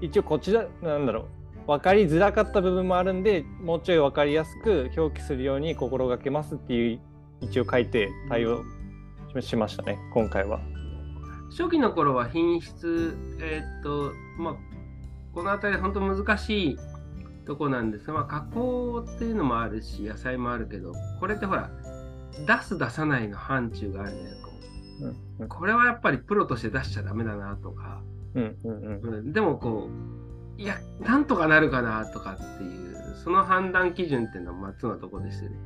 一応こっちだなんだろう分かりづらかった部分もあるんでもうちょい分かりやすく表記するように心がけますっていう一応書いて対応しましたね今回は。初期の頃は品質えー、っとまあこの辺り本当難しいとこなんですが、まあ、加工っていうのもあるし野菜もあるけどこれってほら出す出さないの範疇があるね、うんうん、これはやっぱりプロとして出しちゃダメだなとか、うんうんうん、でもこういやなんとかなるかなとかっていうその判断基準っていうのは松のとこですよね。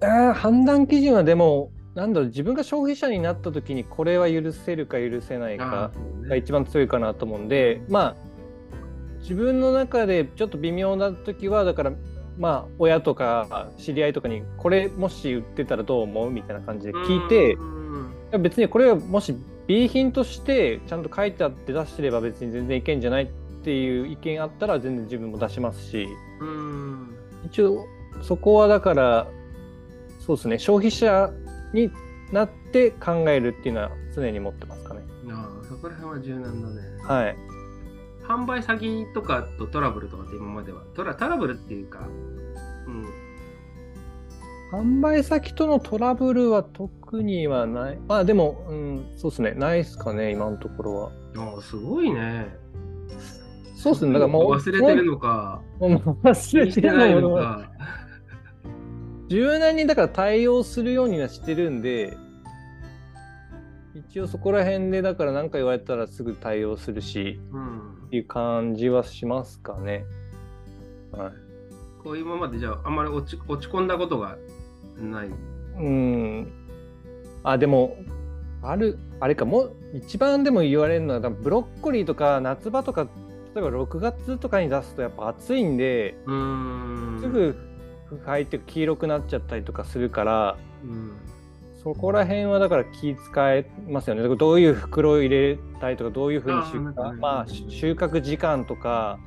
あ判断基準はでもなんだろう自分が消費者になった時にこれは許せるか許せないかが一番強いかなと思うんで、まあ自分の中でちょっと微妙な時はだからまあ親とか知り合いとかにこれもし売ってたらどう思うみたいな感じで聞いて別にこれはもし B 品としてちゃんと書いてあって出してれば別に全然いけんじゃないっていう意見あったら全然自分も出しますし一応そこはだからそうですね消費者になって考えるっていうのは常に持ってますかね。ああそこら辺は柔軟だね。はい。販売先とかとトラブルとかって今まではトラトラブルっていうか、うん。販売先とのトラブルは特にはない。まあでも、うん、そうですね。ないっすかね、今のところは。ああ、すごいね。そうですね。だからもう。忘れてるのか。もう忘れてるのか。柔軟にだから対応するようにはしてるんで、一応そこら辺でだから何か言われたらすぐ対応するし、うん、っていう感じはしますかね。はい。こう今までじゃああんまり落ち落ち込んだことがない。うん。あ、でも、ある、あれか、もう一番でも言われるのは、ブロッコリーとか夏場とか、例えば6月とかに出すとやっぱ暑いんで、うんすぐ入って黄色くなっちゃったりとかするから、うん、そこら辺はだから気使えますよね。どういう袋を入れたいとかどういうふうに収穫まあ、収穫時間とか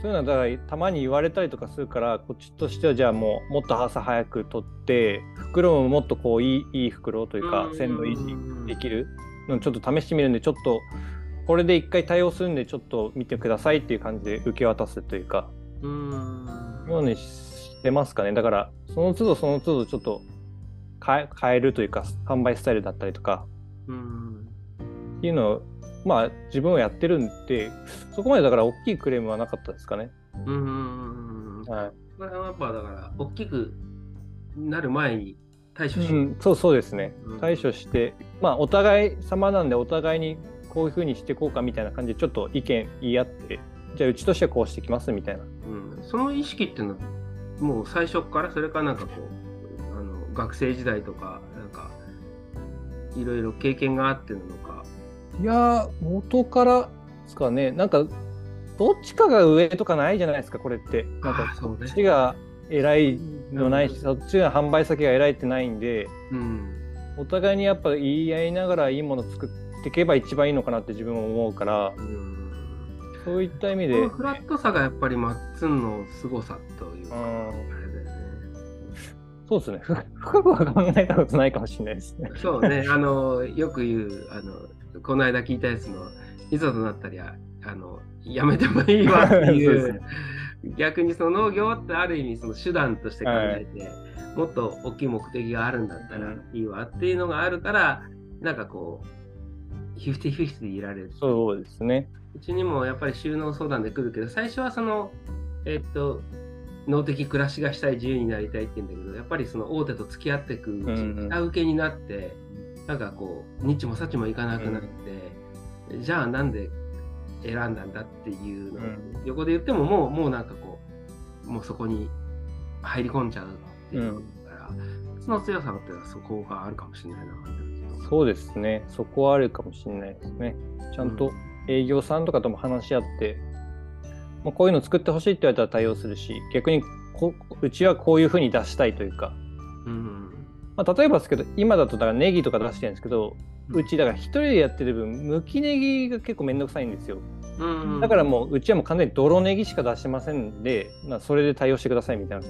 そういうのはだからたまに言われたりとかするからこっちとしてはじゃあもうもっと朝早く取って袋ももっとこういいいい袋というか鮮度維持できるのちょっと試してみるんでちょっとこれで一回対応するんでちょっと見てくださいっていう感じで受け渡すというか。うん。ように出ますかね。だから、その都度その都度ちょっと変えるというか、販売スタイルだったりとか、うん、っていうのを、まあ、自分はやってるんで、そこまでだから大きいクレームはなかったですかね。うん。はい。これはやっぱだから、大きくなる前に対処し、うん、そうそうですね。対処して、まあ、お互い様なんで、お互いにこういうふうにしていこうかみたいな感じで、ちょっと意見言い合って、じゃあうちとしてはこうしてきますみたいな。うん、その意識っていうのはもう最初からそれかなんかこうあの学生時代とかなんかいろいろ経験があってなのか。いや元からですかね。なんかどっちかが上とかないじゃないですかこれって。なんかそっちが偉いのないし、そっちが販売先が偉いってないんで、うん、お互いにやっぱ言い合いながらいいもの作っていけば一番いいのかなって自分は思うから、うん、そういった意味でフラットさがやっぱりマッツンの凄さというか、そうですね。深くは考えたことないかもしれないですね。そうね。あの、よく言う、あの、この間聞いたやつの、いざとなったりあの、やめてもいいわっていう、逆にその農業ってある意味その手段として考えて、はい、もっと大きい目的があるんだったらいいわっていうのがあるから、なんかこう、フィフティフィフティでいられる。そうですね。うちにもやっぱり収納相談で来るけど、最初はその、えっと、脳的暮らしがしたい自由になりたいって言うんだけどやっぱりその大手と付き合っていくうち下請けになって、うん、なんかこうニッチもサッチもいかなくなって、うん、じゃあなんで選んだんだっていうのを横で言ってももうもうなんかこうもうそこに入り込んじゃうっていうから、うん、その強さってそこがあるかもしれないなそうですね。そこはあるかもしれないですね。ちゃんと営業さんとかとも話し合って、まあ、こういうの作ってほしいって言われたら対応するし逆にこうちはこういうふうに出したいというか、うん。まあ、例えばですけど今だとだからネギとか出してるんですけどうちだから一人でやってる分むきネギが結構面倒くさいんですよ、うん。だからもううちはもう完全に泥ネギしか出してません。で、まあ、それで対応してくださいみたいな。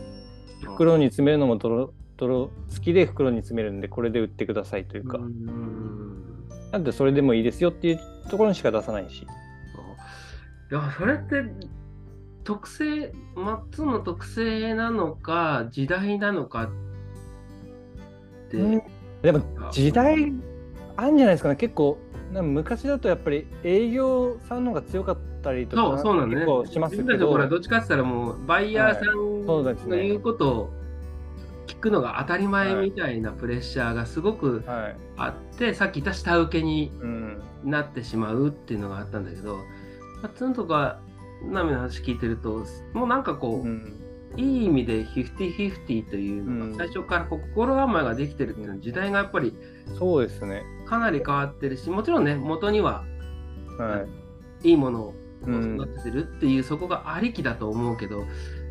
袋に詰めるのも泥泥好きで袋に詰めるんでこれで売ってくださいというか、うんなんでそれでもいいですよっていうところにしか出さないし。いや、それって特性、マッツンの特性なのか、時代なのかって。うん、でも時代あるんじゃないですかね、結構。昔だとやっぱり営業さんの方が強かったりとかそうそうなん、ね、結構しますけど。どっちかって言ったらもうバイヤーさんの言うことを聞くのが当たり前みたいなプレッシャーがすごくあって、はい、さっき言った下請けになってしまうっていうのがあったんだけど、マッツンとかナミの話聞いてるともうなんかこう、うん、いい意味でフィフティフィフティというのが最初から心構えができてるっていうのは時代がやっぱりそうですね。かなり変わってるしもちろんね元には、はい、いいものを育ててるっていう、そこがありきだと思うけど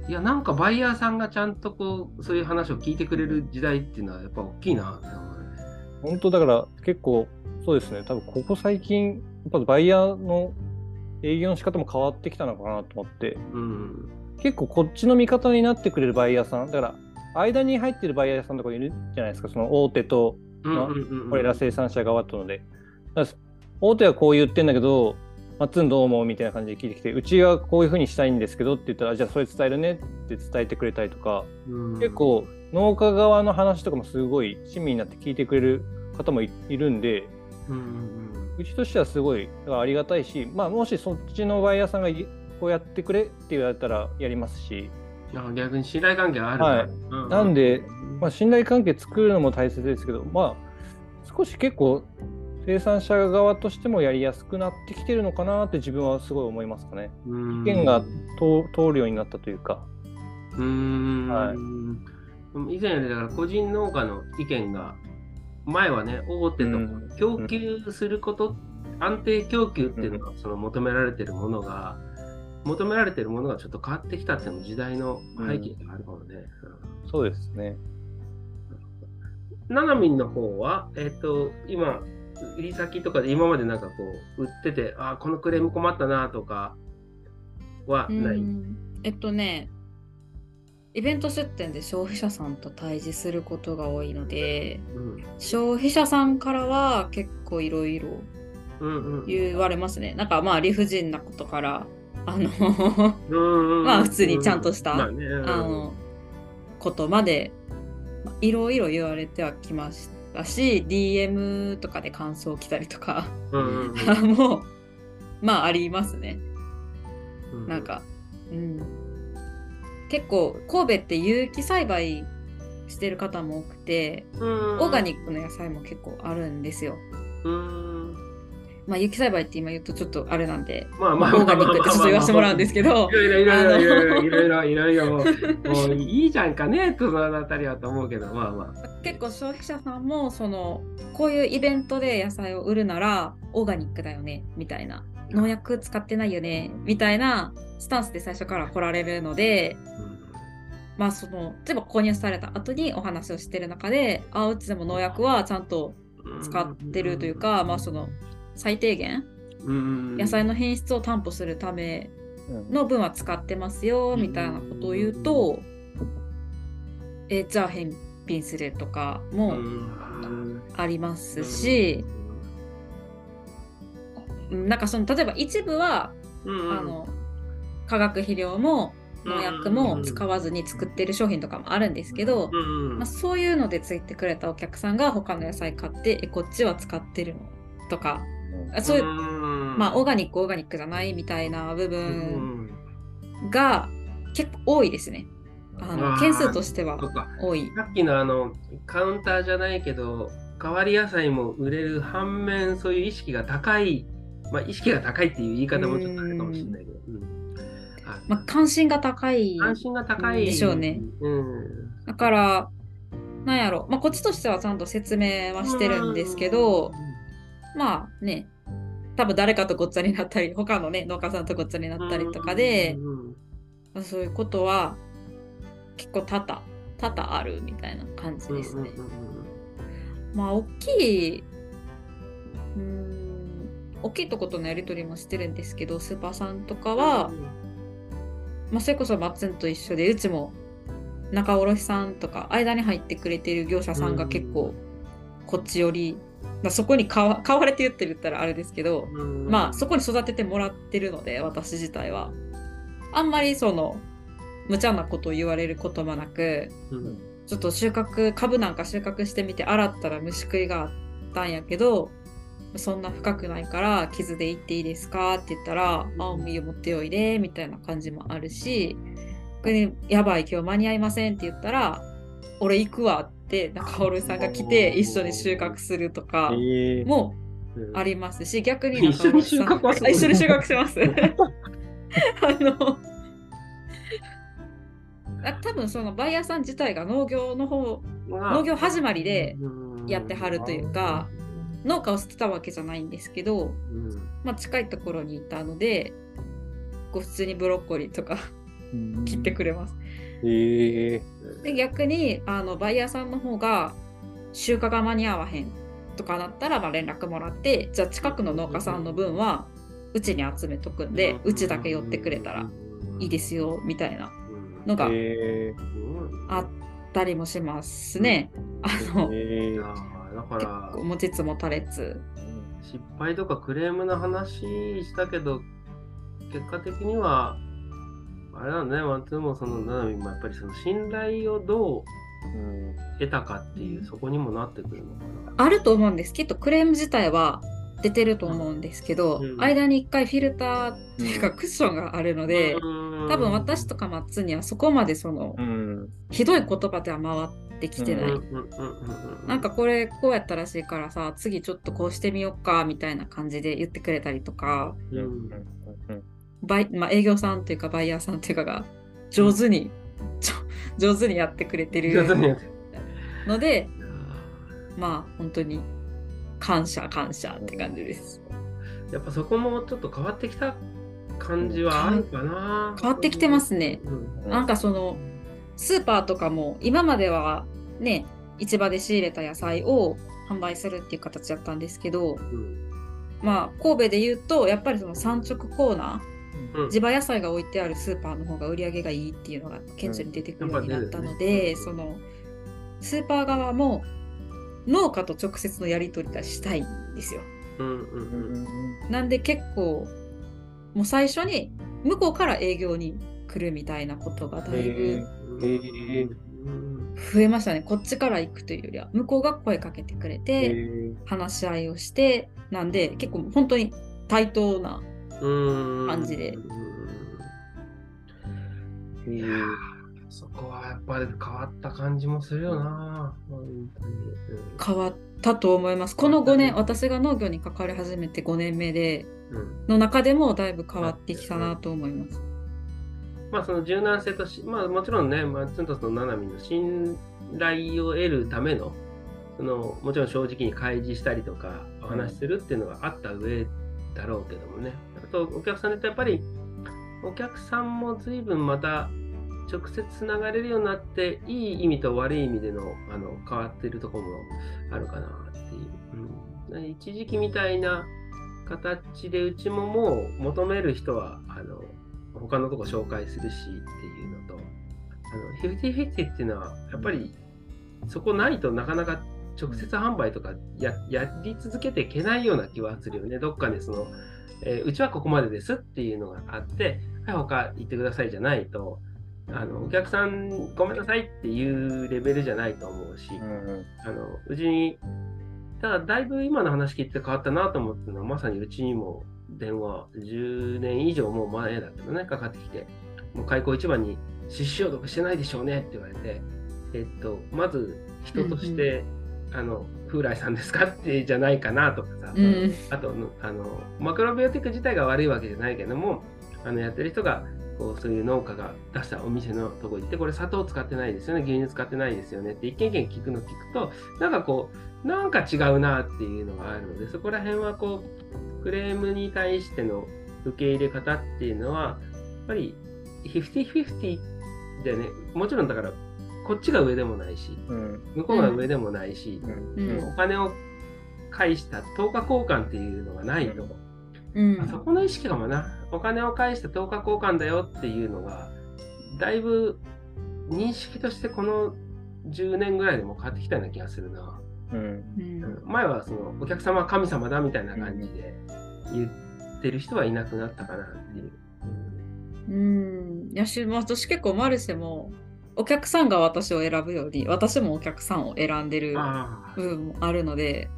いやなんかバイヤーさんがちゃんとこうそういう話を聞いてくれる時代っていうのはやっぱ大きいな本当だから結構そうですね。多分ここ最近やっぱバイヤーの営業の仕方も変わってきたのかなと思って、うん、結構こっちの味方になってくれるバイヤーさん。だから間に入ってるバイヤーさんとかいるじゃないですか。その大手とこれら生産者側とので。大手はこう言ってんだけどマッツンどう思うみたいな感じで聞いてきてうちはこういうふうにしたいんですけどって言ったらじゃあそれ伝えるねって伝えてくれたりとか、結構農家側の話とかもすごい親身になって聞いてくれる方もいるんで、うちとしてはすごいありがたいし、まあ、もしそっちのバイヤーさんがこうやってくれって言われたらやりますし。逆に信頼関係ある、はい。うんうん、なんで、まあ、信頼関係作るのも大切ですけど、まあ、少し結構生産者側としてもやりやすくなってきてるのかなって自分はすごい思いますかね。意見が通るようになったというか。うん、はい、以前よりだから個人農家の意見が前はね大手と供給すること、安定供給っていうのがその求められてるものが、求められてるものがちょっと変わってきたっていうのも時代の背景があるかもね。うん、そうですね。ななみんの方は、えっ、ー、と、今、売り先とかで今までなんかこう売っててあこのクレーム困ったなとかはない？えっとねイベント出店で消費者さんと対峙することが多いので、うん、消費者さんからは結構いろいろ言われますね、うんうん、なんかまあ理不尽なことからあのまあ普通にちゃんとした、あのことまでいろいろ言われてはきましただし DM とかで感想来たりとか、うんうん、もうまあありますね、うん、なんか、うん、結構神戸って有機栽培してる方も多くて、うん、オーガニックの野菜も結構あるんですよ。うんまあ、有機栽培って今言うとちょっとあれなんで、まあまあ、オーガニックってちょっと言わせてもらうんですけど、いろいろいろいろいろいろいろいろもういいじゃんかね、そのあたりはと思うけど、まあまあ。結構消費者さんもそのこういうイベントで野菜を売るならオーガニックだよねみたいな農薬使ってないよねみたいなスタンスで最初から来られるので、まあその例えば購入された後にお話をしてる中であうちでも農薬はちゃんと使ってるというか、まあその最低限、野菜の品質を担保するための分は使ってますよみたいなことを言うと、えじゃあ返品するとかもありますし、なんかその例えば一部は、あの化学肥料も農薬も使わずに作ってる商品とかもあるんですけど、まあ、そういうのでついてくれたお客さんが他の野菜買ってえこっちは使ってるの？とかあそういう、まあ、オーガニック、オーガニックじゃないみたいな部分が結構多いですね。あの件数としては多い。さっきのあのカウンターじゃないけど、変わり野菜も売れる反面、そういう意識が高い、まあ、意識が高いっていう言い方もちょっとあるかもしれないけど。まあ、関心が高い関心が高いでしょうね。うん、だから、なんやろ、まあ、こっちとしてはちゃんと説明はしてるんですけど、まあね、多分誰かとごっちゃになったり、他のね、農家さんとごっちゃになったりとかで、まあ、そういうことは結構多々、多々あるみたいな感じですね。まあ、大きい、うん、大きいとことのやり取りもしてるんですけど、スーパーさんとかは、まあ、それこそマッツンと一緒で、うちも仲卸さんとか、間に入ってくれてる業者さんが結構、こっち寄りそこに買わ買われて言ってるったらあれですけど、まあそこに育ててもらってるので私自体は。あんまりその無茶なことを言われることもなく、うん、ちょっと収穫株なんか収穫してみて洗ったら虫食いがあったんやけどそんな深くないから傷でいっていいですかって言ったら「ああいいよ持っておいで」みたいな感じもあるしやばい今日間に合いませんって言ったら「俺行くわ」って中織さんが来て一緒に収穫するとかもありますし、逆に中織さん一緒に収穫します。あの多分そのバイヤーさん自体が農業の方農業始まりでやってはるというか農家を捨てたわけじゃないんですけど、まあ、近いところにいたのでこう普通にブロッコリーとか切ってくれます。えー、で逆にあのバイヤーさんの方が収穫が間に合わへんとかなったらまあ連絡もらってじゃあ近くの農家さんの分はうちに集めとくんでうちだけ寄ってくれたらいいですよみたいなのがあったりもしますね。あの、だから持ちつ持たれつ。失敗とかクレームの話したけど結果的にはあれだね松もそのななみもやっぱりその信頼をどう得たかっていう、そこにもなってくるのかな。あると思うんです。きっとクレーム自体は出てると思うんですけど、うん、間に1回フィルターっていうかクッションがあるので、うん、多分私とかマッツにはそこまでその、うん、ひどい言葉では回ってきてない、なんかこれこうやったらしいからさ次ちょっとこうしてみようかみたいな感じで言ってくれたりとか、バイまあ、営業さんっていうかバイヤーさんっていうかが上手に、上手にやってくれてるのでまあ本当に感謝感謝って感じです。やっぱそこもちょっと変わってきた感じはあるかな。変わってきてますね。うん、なんかそのスーパーとかも今まではね市場で仕入れた野菜を販売するっていう形だったんですけど、うん、まあ神戸で言うとやっぱりその産直コーナー、うん、地場野菜が置いてあるスーパーの方が売り上げがいいっていうのが顕著に出てくるようになったので、そのスーパー側も農家と直接のやり取りがしたいんですよ。なんで結構もう最初に向こうから営業に来るみたいなことがだいぶ増えましたね。こっちから行くというよりは向こうが声かけてくれて話し合いをしてなんで結構本当に対等な感じで。いやそこはやっぱり変わった感じもするよな、変わったと思います。この5年、私が農業に関わり始めて5年目で、の中でもだいぶ変わってきたなと思います。まあ、その柔軟性とし、まあ、もちろんね、まあ、ツントスのナナミの信頼を得るための、そのもちろん正直に開示したりとか、お話しするっていうのがあった上だろうけどもね。と、お客さんとやっぱり、お客さんも随分また直接つながれるようになっていい意味と悪い意味でのあの変わってるところもあるかなっていう、うん、一時期みたいな形でうちももう求める人はあの他のとこ紹介するしっていうのとあのフィフティフィフティっていうのはやっぱりそこないとなかなか直接販売とかやり続けていけないような気はするよね。どっかでその、えー、うちはここまでですっていうのがあって、はい、他行ってくださいじゃないと、あのお客さんごめんなさいっていうレベルじゃないと思うし、うん、あのうちにただだいぶ今の話聞いて変わったなと思ったのはまさにうちにも電話10年以上もう前だけどねかかってきてもう開口一番に「出資消毒してないでしょうね」って言われてえっとまず人として、うんうん、あの風来さんですかってじゃないかなとかさ、うん、あとあのマクロビオティック自体が悪いわけじゃないけどもあのやってる人がこうそういう農家が出したお店のとこ行ってこれ砂糖使ってないですよね牛乳使ってないですよねって一軒一軒聞くの聞くとなんかこうなんか違うなっていうのがあるのでそこら辺はこうクレームに対しての受け入れ方っていうのはやっぱり50-50でねもちろんだからこっちが上でもないし、うん、向こうが上でもないし、うん、お金を返した10日交換っていうのがないと、うん、そこの意識かもな。お金を返して10日交換だよっていうのが、だいぶ認識としてこの10年ぐらいでも変わってきたような気がするな。うん、前はそのお客様は神様だみたいな感じで言ってる人はいなくなったかなっていう。うん、いやし私結構マルシェもお客さんが私を選ぶより私もお客さんを選んでる部分もあるので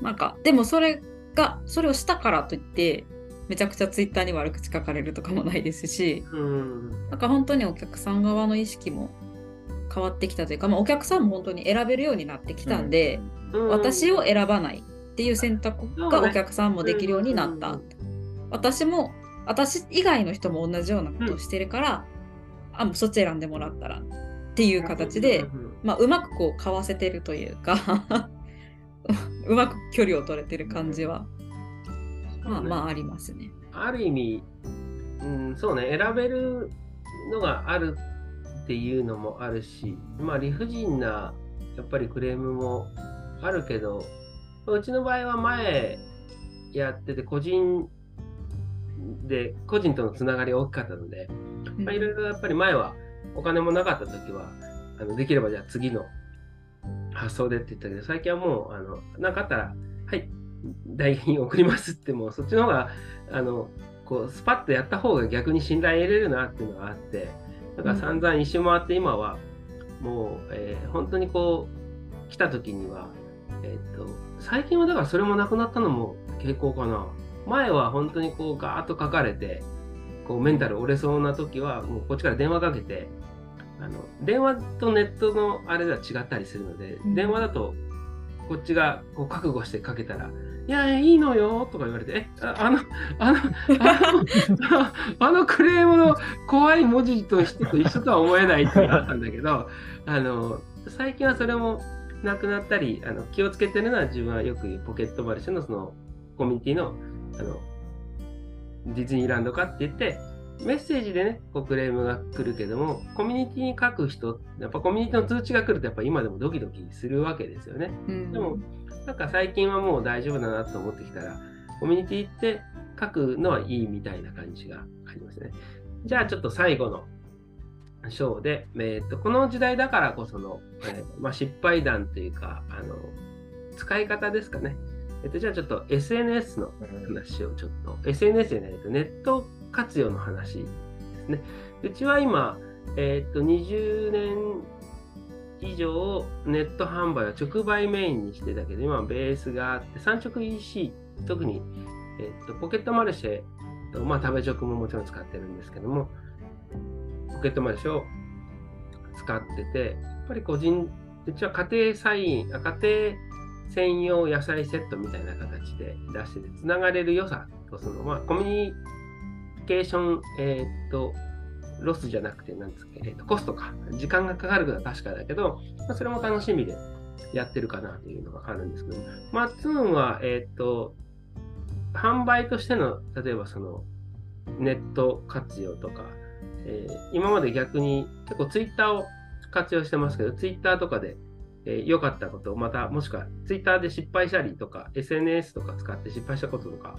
なんかでもそれがそれをしたからといってめちゃくちゃツイッターに悪口書かれるとかもないですし、うん、なんか本当にお客さん側の意識も変わってきたというか、まあ、お客さんも本当に選べるようになってきたんで、うん、私を選ばないっていう選択がお客さんもできるようになった。私も私以外の人も同じようなことをしてるから、あもうそっち選んでもらったら。っていう形で、まあ、うまくこうかわせてるというか うまく距離を取れてる感じは、まあまあありますね。ある意味、うん、そうね、選べるのがあるっていうのもあるし、まあ理不尽なやっぱりクレームもあるけど、うちの場合は前やってて個人で、個人とのつながりが大きかったので、まあ、いろいろやっぱり前はお金もなかった時は、あのできればじゃあ次の発想でって言ったけど、最近はもう、あの、なかったら、はい、代金送りますってもうそっちの方があのこうスパッとやった方が逆に信頼得れるなっていうのがあってだから散々一周回って今はもう、えー、本当にこう来た時には、えー、っと最近はだからそれもなくなったのも傾向かな前は本当にこうガーッと書かれてこうメンタル折れそうな時はもうこっちから電話かけてあの電話とネットのあれでは違ったりするので、うん、電話だとこっちがこう覚悟してかけたらいや、いいのよとか言われて、え、あの、あの、あの、あのクレームの怖い文字としてと一緒とは思えないってあったんだけど、あの、最近はそれもなくなったり、あの気をつけてるのは自分はよく言うポケットマルシェのそのコミュニティの、あの、ディズニーランドかって言って、メッセージでね、こうクレームが来るけども、コミュニティに書く人、やっぱコミュニティの通知が来ると、やっぱ今でもドキドキするわけですよね。うん、でも、なんか最近はもう大丈夫だなと思ってきたら、コミュニティって書くのはいいみたいな感じがありますね。じゃあちょっと最後の章で、えーと、この時代だからこその、えー、まあ、失敗談というか、あの使い方ですかね。えっ、ー、と、じゃあちょっと SNS の話をちょっと、うん、SNS でないとネット活用の話ですね。うちは今、えっ、ー、と、20年以上ネット販売は直売メインにしてたけど、今ベースがあって、産直 EC、特に、えっと、ポケットマルシェと、まあ、食べ直ももちろん使ってるんですけども、ポケットマルシェを使ってて、やっぱり個人、うちは家庭菜園、家庭専用野菜セットみたいな形で出してて、つながれる良さ。と、その、まあ、コミュニケーション、えー、っと、ロスじゃなくて、なんですか、えー、とコストか、時間がかかるのは確かだけど、まあ、それも楽しみでやってるかなというのがあるんですけど、マッツンは、えっ、と、販売としての、例えばその、ネット活用とか、えー、今まで逆に結構ツイッターを活用してますけど、ツイッターとかで、えー、かったことまたもしくはツイッターで失敗したりとか、SNS とか使って失敗したこととか、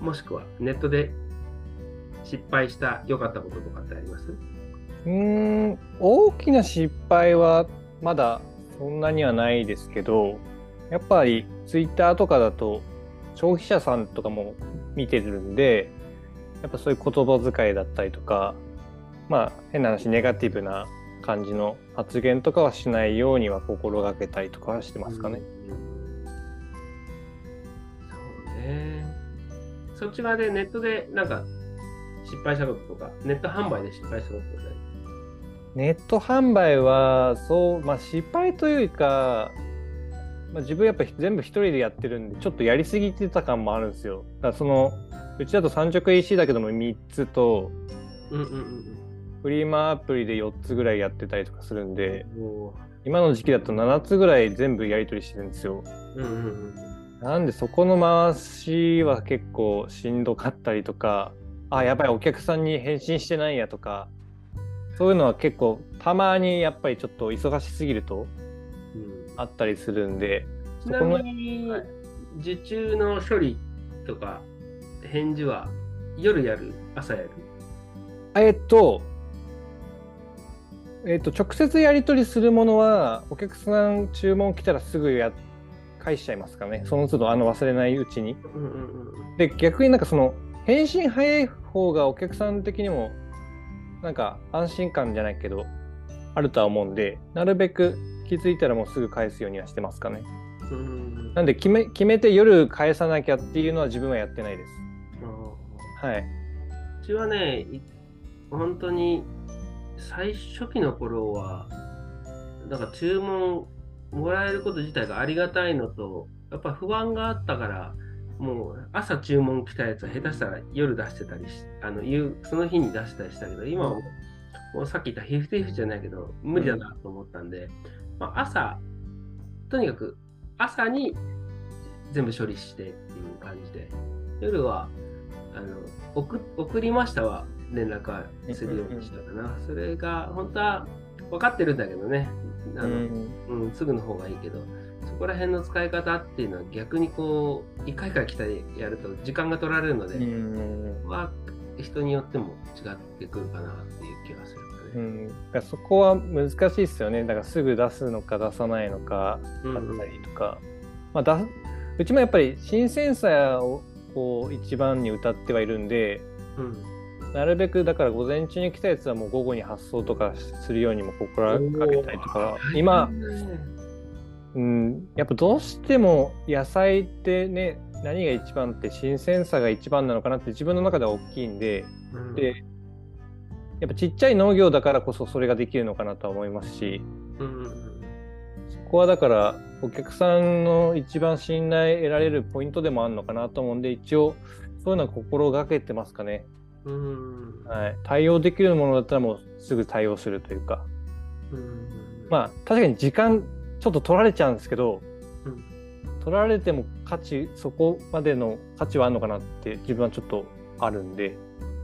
もしくはネットで失敗した良かったこととかってあります？うん大きな失敗はまだそんなにはないですけどやっぱりツイッターとかだと消費者さんとかも見てるんでやっぱそういう言葉遣いだったりとかまあ変な話ネガティブな感じの発言とかはしないようには心がけたりとかはしてますかね。そうね。そっち側でネットでなんか失敗したこととか、ネット販売で失敗したこととかネット販売は、そう、まあ失敗というか、まあ、自分やっぱ全部一人でやってるんで、ちょっとやりすぎてた感もあるんですよ。だからその、うちだと三直 EC だけども3つと、うんうんうん、フリーマアプリで4つぐらいやってたりとかするんで、今の時期だと7つぐらい全部やり取りしてるんですよ。うんうんうん、なんでそこの回しは結構しんどかったりとか、あやばいお客さんに返信してないやとかそういうのは結構たまにやっぱりちょっと忙しすぎるとあったりするんで、うん、ちなみに受注の処理とか返事は夜やる？朝やる？えっとえっと直接やり取りするものはお客さん注文来たらすぐやっ返しちゃいますからねその都度あの忘れないうちに。で逆になんかその返信早い方がお客さん的にもなんか安心感じゃないけどあるとは思うんでなるべく気づいたらもうすぐ返すようにはしてますかね。なんで決め決めて夜返さなきゃっていうのは自分はやってないです。はい。うちはね、本当に最初期の頃は、だか注文もらえること自体がありがたいのと、やっぱ不安があったから、もう朝注文来たやつは下手したら夜出してたりし、あのその日に出したりしたけど、今はもうさっき言ったヒフティフじゃないけど、無理だなと思ったんで、まあ、朝、とにかく朝に全部処理してっていう感じで、夜はあの送送りましたは連絡はするようにしたかな。それが本当は分かってるんだけどね、あの、うん、すぐの方がいいけど、そこら辺の使い方っていうのは逆にこう、1回から来たりやると時間が取られるので、は人によっても違ってくるかなっていう気がする。うん、そこは難しいですよね。だからすぐ出すのか出さないのかだったりとか、うん、まあ、うちもやっぱり新鮮さをこう一番に歌ってはいるんで、うん、なるべくだから午前中に来たやつはもう午後に発送とかするようにも心がけたりとか今、うん、やっぱどうしても野菜ってね何が一番って新鮮さが一番なのかなって自分の中では大きいんで、うん、でやっぱちっちゃい農業だからこそそれができるのかなとは思いますし、うん、そこはだからお客さんの一番信頼得られるポイントでもあるのかなと思うんで一応そういうのは心がけてますかね。うん。はい、対応できるものだったらもうすぐ対応するというか。うん。まあ確かに時間ちょっと取られちゃうんですけど、うん、取られても価値そこまでの価値はあるのかなって自分はちょっとあるんで、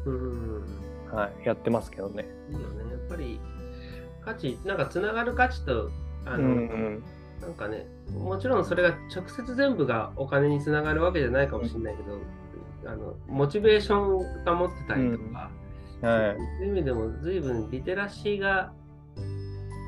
うん。はい、やってますけどね。いいよね。やっぱり価値なんかつながる価値とあの、うんうんなんかね、もちろんそれが直接全部がお金につながるわけじゃないかもしれないけど、うん、あのモチベーションを保ってたりとか、うん、はい、そういう意味でも随分リテラシーが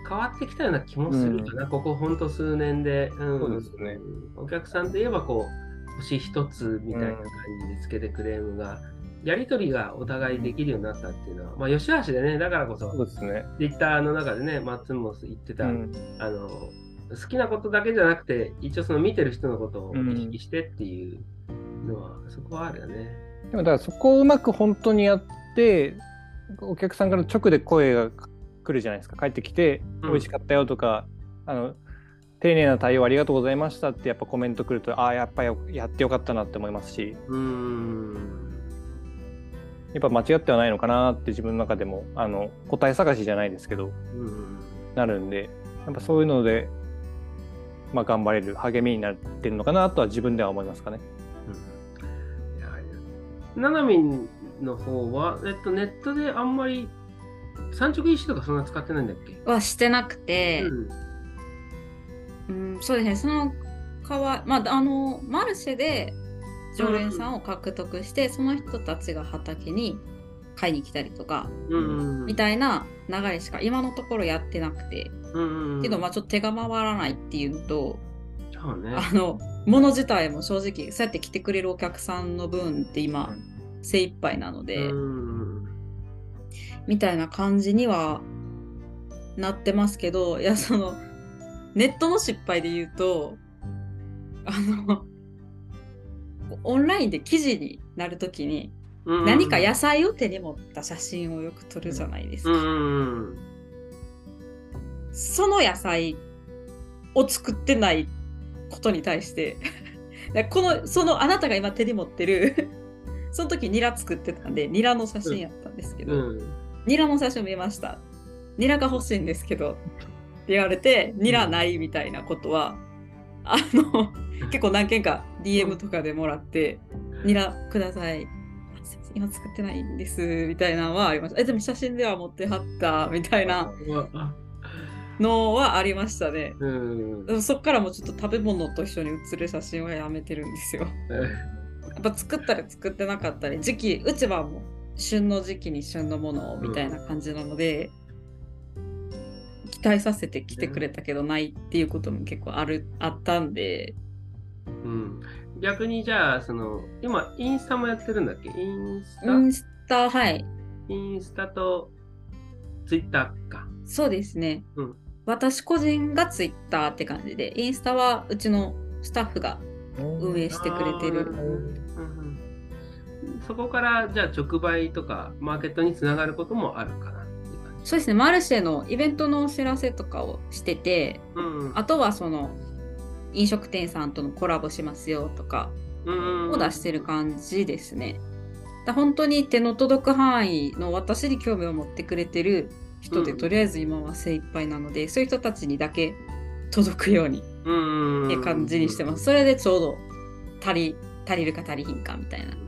変わってきたような気もするかな、うん、ここほんと数年で、うん、そうですね、お客さんといえばこう星一つみたいな感じでつけてクレームが、やり取りがお互いできるようになったっていうのは、まあ、吉橋でね、だからこそ、そうですね。ツイッターの中でね、マッツンも言ってた、あの、好きなことだけじゃなくて、一応その見てる人のことを意識してっていうのは、そこはあるよね。でもだからそこをうまく本当にやって、お客さんから直で声が来るじゃないですか。帰ってきて、美味しかったよとか、うん、あの、丁寧な対応ありがとうございましたってやっぱコメント来ると、ああ、やっぱりやってよかったなって思いますし。うんやっぱ間違ってはないのかなって自分の中でもあの答え探しじゃないですけど、うん、なるんでやっぱそういうのでまあ、頑張れる励みになってるのかなとは自分では思いますかね。うん、ななみんの方は、えっと、ネットであんまり産直石とかそんな使ってないんだっけ？はしてなくて、うん、うん、そうですね、そのかわ、まあ、あの、マルシェで常連さんを獲得して、うん、その人たちが畑に買いに来たりとか、うんみたいな流れしか今のところやってなくて、うんけどまあちょっと手が回らないっていうのと、ね、あの物自体も正直そうやって来てくれるお客さんの分って今精一杯なので、みたいな感じにはなってますけどいやそのネットの失敗で言うとあのオンラインで記事になるときに何か野菜を手に持った写真をよく撮るじゃないですか。その野菜を作ってないことに対して このそのあなたが今手に持ってるその時ニラ作ってたんでニラの写真やったんですけど、うん、ニラの写真見ましたニラが欲しいんですけどって言われてニラないみたいなことは、うん、あの結構何件か DM とかでもらってニラください今作ってないんですみたいなのはありました。え、でも写真では持ってはったみたいなのはありましたね。うん、そっからもちょっと食べ物と一緒に写る写真はやめてるんですよ。やっぱ作ったり作ってなかったり、時期、うちはもう旬の時期に旬のものをみたいな感じなので、うん、期待させて来てくれたけどないっていうことも結構あるあったんで、うん、逆にじゃあ、その、今、インスタもやってるんだっけ？インスタ？インスタ、はい。インスタとツイッターか。そうですね。うん、私個人がツイッターって感じで、インスタはうちのスタッフが運営してくれてる。そこからじゃあ直売とかマーケットにつながることもあるかなそうですね、マルシェのイベントのお知らせとかをしてて、うん、あとはその飲食店さんとのコラボしますよとかを出してる感じですね。だ本当に手の届く範囲の私に興味を持ってくれてる人で、とりあえず今は精一杯なので、そういう人たちにだけ届くようにって感じにしてます。それでちょうど足り足りるか足りひんかみたいな。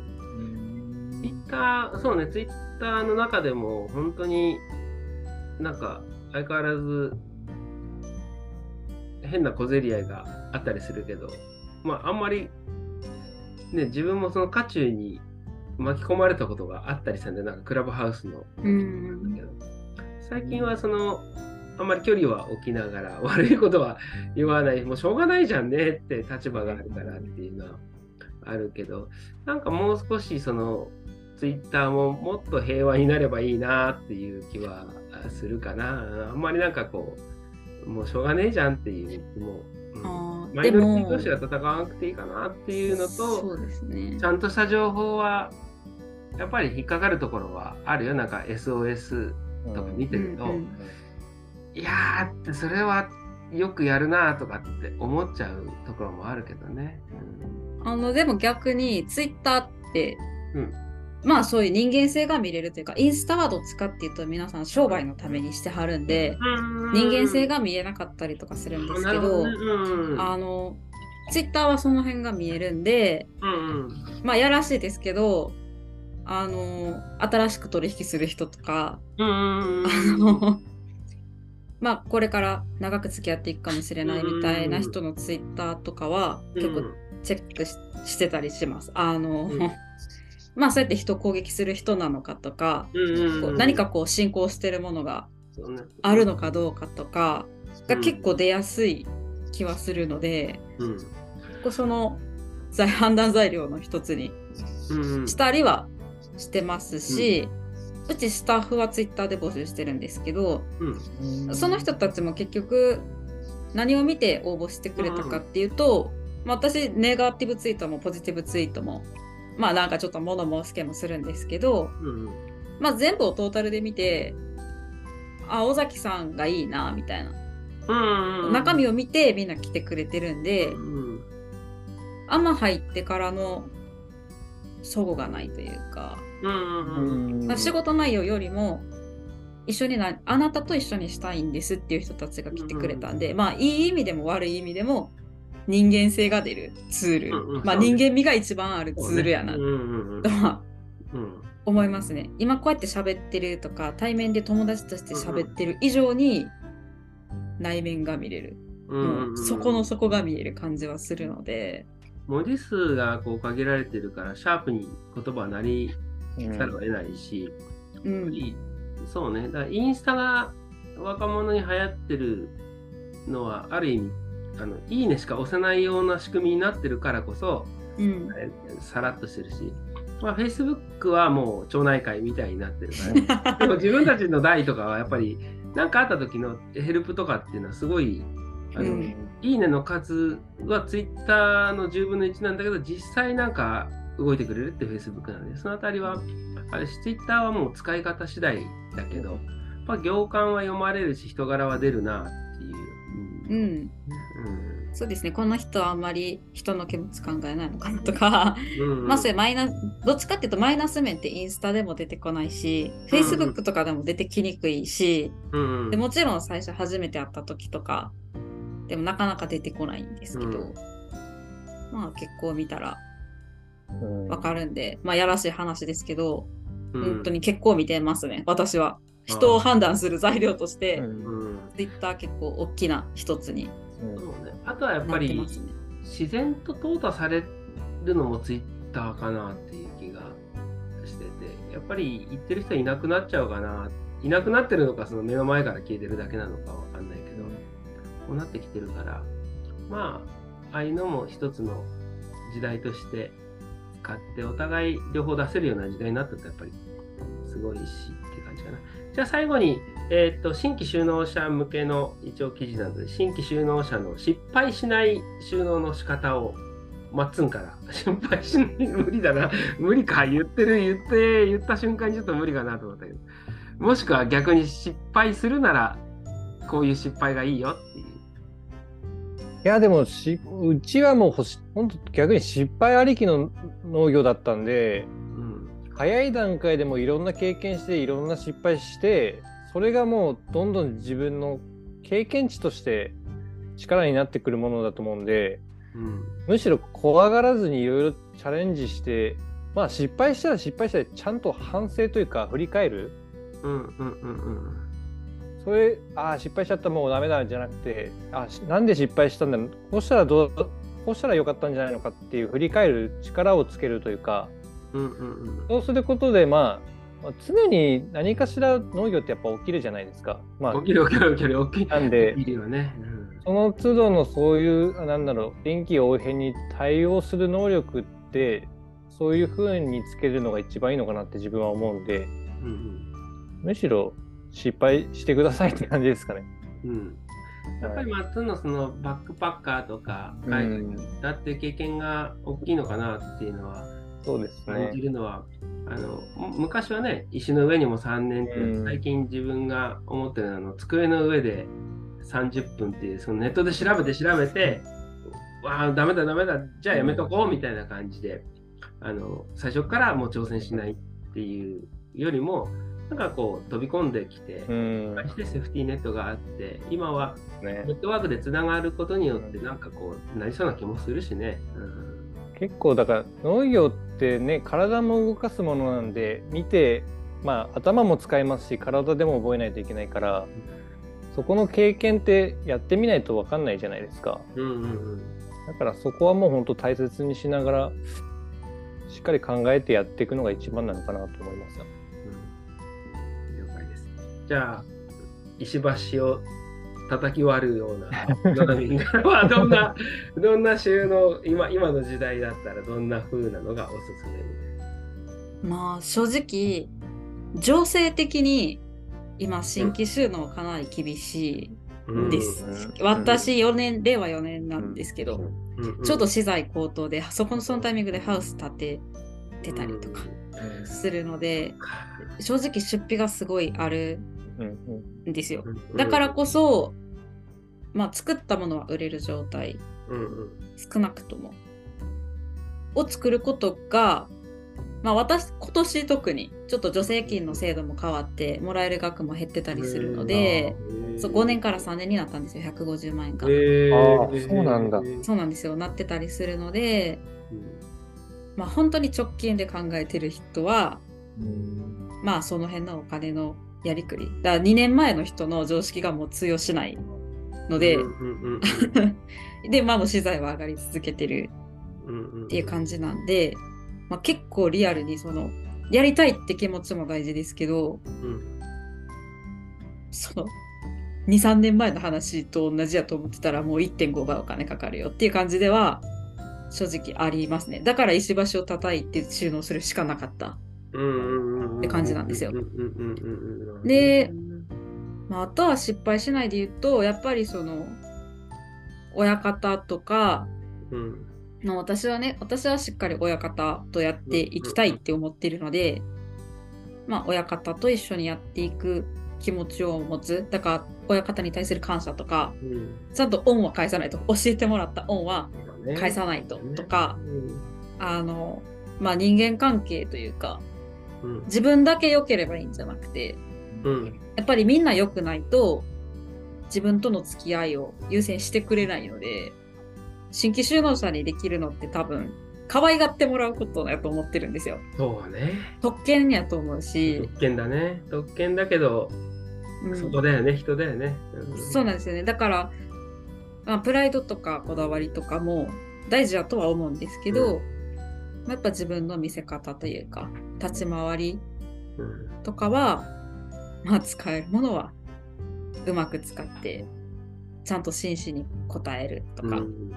ター、そうね、ツイッターの中でも本当になんか相変わらず変な小競り合いがあったりするけど、まああんまりね、自分もその渦中に巻き込まれたことがあったりしたんで、なんかクラブハウスの。うん最近はその、あんまり距離は置きながら、悪いことは言わない、もうしょうがないじゃんねって立場があるからっていうのはあるけど、なんかもう少しその、ツイッターももっと平和になればいいなっていう気はするかな。あんまりなんかこう、もうしょうがねえじゃんっていう気も。うん、マイノリティ同士が戦わなくていいかなっていうのと、そうですね、ちゃんとした情報はやっぱり引っかかるところはあるよなんか SOS とか見てると、うんうん、いやーってそれはよくやるなとかって思っちゃうところもあるけどね。うん、あのでも逆にツイッターって、うん、まあそういう人間性が見れるというかインスタはどっちかっていうと皆さん商売のためにしてはるんで、人間性が見えなかったりとかするんですけど、あのツイッターはその辺が見えるんで、まあやらしいですけどあの新しく取引する人とか、あのまあこれから長く付き合っていくかもしれないみたいな人のツイッターとかは結構チェックし,、してたりします。あの、うん、まあそうやって人を攻撃する人なのかとか、こう何かこう進行してるものがあるのかどうかとかが結構出やすい気はするので、うん、こその 判断材料の一つにしたりはしてますし、うん、うちスタッフはツイッターで募集してるんですけど、うん、その人たちも結局何を見て応募してくれたかっていうと、うん、まあ、私ネガティブツイートもポジティブツイートもまあなんかちょっと物申すけもするんですけど、まあ全部をトータルで見てあ尾崎さんがいいなみたいな、中身を見てみんな来てくれてるんで、あんま入ってからの齟齬がないというか、まあ、仕事内容よりも一緒になあなたと一緒にしたいんですっていう人たちが来てくれたんで、まあいい意味でも悪い意味でも人間性が出るツール、うんうん、まあ人間味が一番あるツールやな。とは思いますね。今こうやって喋ってるとか対面で友達として喋ってる以上に内面が見れる、うんうん、そこの底が見える感じはするので。文字数がこう限られてるからシャープに言葉はなりざるを得ないし、うん、そうね。だからインスタが若者に流行ってるのはある意味あのいいねしか押せないような仕組みになってるからこそ、うん、さらっとしてるし、まあ、Facebook はもう町内会みたいになってるから、ね、でも自分たちの代とかはやっぱり何かあった時のヘルプとかっていうのはすごいあの、うん、いいねの数は Twitter の10分の1なんだけど実際なんか動いてくれるって Facebook なんでそのあたりはあれ Twitter はもう使い方次第だけどやっぱ行間は読まれるし人柄は出るなっていう。うん、うんそうですね。この人はあんまり人の気持ち考えないのかなとか、うんまあそれマイナどっちかっていうとマイナス面ってインスタでも出てこないし、フェイスブックとかでも出てきにくいし、うんでもちろん最初初めて会った時とかでもなかなか出てこないんですけど、うん、まあ結構見たらわかるんで、まあやらしい話ですけど、本当に結構見てますね。私は。人を判断する材料として、ツイッター結構大きな一つにあとはやっぱり、ね、自然と淘汰されるのもツイッターかなっていう気がしててやっぱり言ってる人いなくなっちゃうかないなくなってるのかその目の前から消えてるだけなのかわかんないけどこうなってきてるからまああいうのも一つの時代として使ってお互い両方出せるような時代になったとやっぱりすごいし感じかな。じゃあ最後に、えーと、新規就農者向けの一応記事なので新規就農者の失敗しない収納の仕方をマッツンから心配しない無理だな無理か言ってる言って言った瞬間にちょっと無理かなと思ったけどもしくは逆に失敗するならこういう失敗がいいよっていう。いやでもしうちはもうほ本当逆に失敗ありきの農業だったんで、早い段階でもいろんな経験していろんな失敗してそれがもうどんどん自分の経験値として力になってくるものだと思うんで、うん、むしろ怖がらずにいろいろチャレンジしてまあ失敗したら失敗したらちゃんと反省というか振り返る。うんうんうんうん。それああ失敗しちゃったもうダメだじゃなくてあなんで失敗したんだこうしたらどうこうしたらよかったんじゃないのかっていう振り返る力をつけるというか、うんうんうん、そうすることでまあ常に何かしら農業ってやっぱ起きるじゃないですか。まあ、起きる起きる起きる。起きる。なんで、起きるよね、うん。その都度のそういうなんだろう臨機応変に対応する能力ってそういうふうにつけるのが一番いいのかなって自分は思うんで、うんうん、むしろ失敗してくださいって感じですかね。うん、やっぱりマッツンのそのバックパッカーとか海外に行ったっていう経験が大きいのかなっていうのは、そうですね。感じるのはあの昔はね石の上にも3年って、うん、最近自分が思ってるのは机の上で30分っていうそのネットで調べて調べてわあダメだダメだじゃあやめとこうみたいな感じであの最初からもう挑戦しないっていうよりもなんかこう飛び込んできて、うん、してセーフティーネットがあって今はネットワークでつながることによってなんかこうなりそうな気もするしね。うん結構だから農業ってね体も動かすものなんで見てまあ頭も使いますし体でも覚えないといけないから、そこの経験ってやってみないと分かんないじゃないですか。うんうんうん、だからそこはもう本当大切にしながらしっかり考えてやっていくのが一番なのかなと思います。うん、了解です。じゃあ石橋を叩き割るようなのみんなはどんなどんな収納今今の時代だったらどんな風なのがおすすめまあ正直情勢的に今新規収納かなり厳しいです。うん、私4年、令和4年なんですけど、うん、ちょっと資材高騰でそこのそのタイミングでハウス建ててたりとかするので、正直出費がすごいあるんですよ。だからこそ、まあ、作ったものは売れる状態、少なくとも。を作ることがまあ私、今年特にちょっと助成金の制度も変わってもらえる額も減ってたりするので、そう5年から3年になったんですよ、150万円が。ああ、そうなんだ。そうなんですよ、なってたりするので、まあ本当に直近で考えてる人は、まあその辺のお金のやりくり。だから2年前の人の常識がもう通用しないので、で、まあ資材は上がり続けてる。っていう感じなんで、まあ、結構リアルにそのやりたいって気持ちも大事ですけど、うん、その23年前の話と同じやと思ってたらもう1.5倍お金かかるよっていう感じでは正直ありますね。だから石橋を叩いて収納するしかなかった。って感じなんですよ。で、まあ、あとは失敗しないで言うとやっぱりその親方とか、うんの私はね、私はしっかり親方とやっていきたいって思ってるので、まあ、親方と一緒にやっていく気持ちを持つ。だから、親方に対する感謝とか、うん、ちゃんと恩は返さないと。教えてもらった恩は返さないと。とか、あの、まあ、人間関係というか、うん、自分だけ良ければいいんじゃなくて、うん、やっぱりみんな良くないと、自分との付き合いを優先してくれないので、新規就農者にできるのって多分可愛がってもらうことだと思ってるんですよ。そうね。特権やと思うし。特権だね。特権だけど、うん、そこだよね、人だよね、うん。そうなんですよね。だから、まあ、プライドとかこだわりとかも大事だとは思うんですけど、うん、やっぱ自分の見せ方というか、立ち回りとかは、まあ使えるものはうまく使ってちゃんと真摯に答えるとか、うん、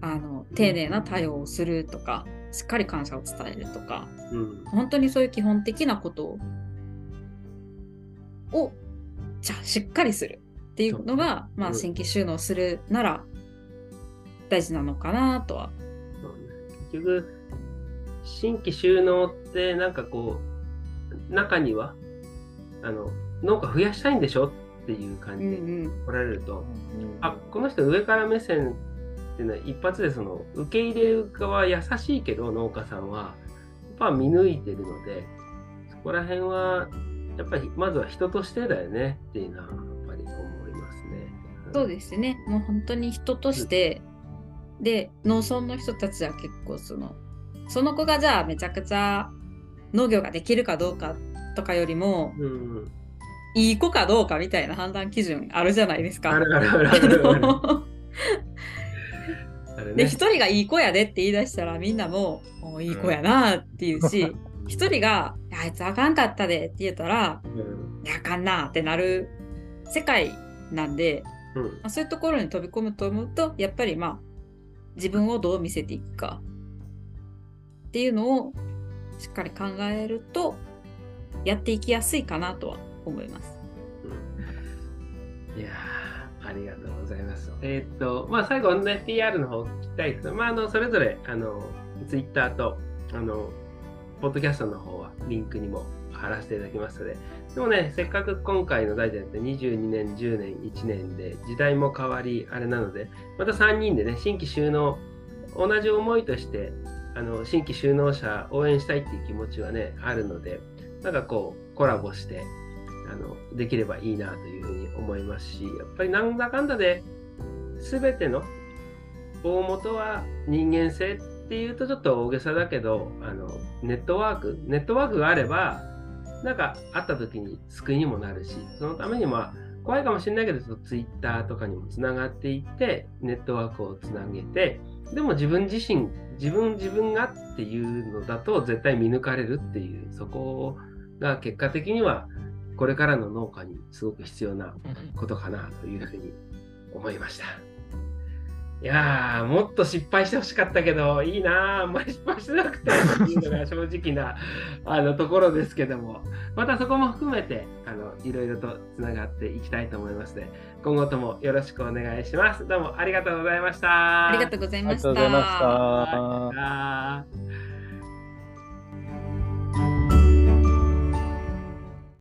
あの丁寧な対応をするとか、しっかり感謝を伝えるとか、うん、本当にそういう基本的なことをじゃあしっかりするっていうのが、まあ、新規収納するなら大事なのかなとは。結局新規収納ってなんかこう中にはあの農家増やしたいんでしょっていう感じで来られると、うんうん、あこの人上から目線っていうのは一発でその受け入れる側優しいけど農家さんはやっぱ見抜いてるのでそこら辺はやっぱりまずは人としてだよねっていうのはやっぱり思いますね。そうですね。もう本当に人として、うん、で農村の人たちは結構そのその子がじゃあめちゃくちゃ農業ができるかどうかとかよりも、うん、いい子かどうかみたいな判断基準あるじゃないですか。で一人がいい子やでって言い出したらみんなも「もういい子やな」って言うし 一人が「あいつあかんかったで」って言ったら「うん、あかんな」ってなる世界なんで、うん、まあ、そういうところに飛び込むと思うとやっぱりまあ自分をどう見せていくかっていうのをしっかり考えるとやっていきやすいかなとは思います。いやありがとうございます。えー、っと、まあ、最後ね、PR の方聞きたいですけど、まあ、あの、それぞれ、あの、ツイッターと、あの、ポッドキャストの方はリンクにも貼らせていただきますので、でもね、せっかく今回の代でって22年、10年、1年で時代も変わり、あれなので、また3人でね、新規収納、同じ思いとして、あの新規収納者応援したいっていう気持ちはね、あるので、なんかこう、コラボして、あのできればいいなというふうに思いますし、やっぱりなんだかんだで、全ての大元は人間性っていうとちょっと大げさだけど、あのネットワーク、ネットワークがあれば、なんかあった時に救いにもなるし、そのためには怖いかもしれないけど、ツイッターとかにもつながっていって、ネットワークをつなげて、でも自分自身、自分自分がっていうのだと絶対見抜かれるっていう、そこが結果的にはこれからの農家にすごく必要なことかなというふうに思いました。いやー、もっと失敗してほしかったけど、いいなあんまり失敗してなくてっていうのが正直な あのところですけども、またそこも含めて、あの、いろいろとつながっていきたいと思いますので、今後ともよろしくお願いします。どうもありがとうございました。ありがとうございました。ありがとうございました。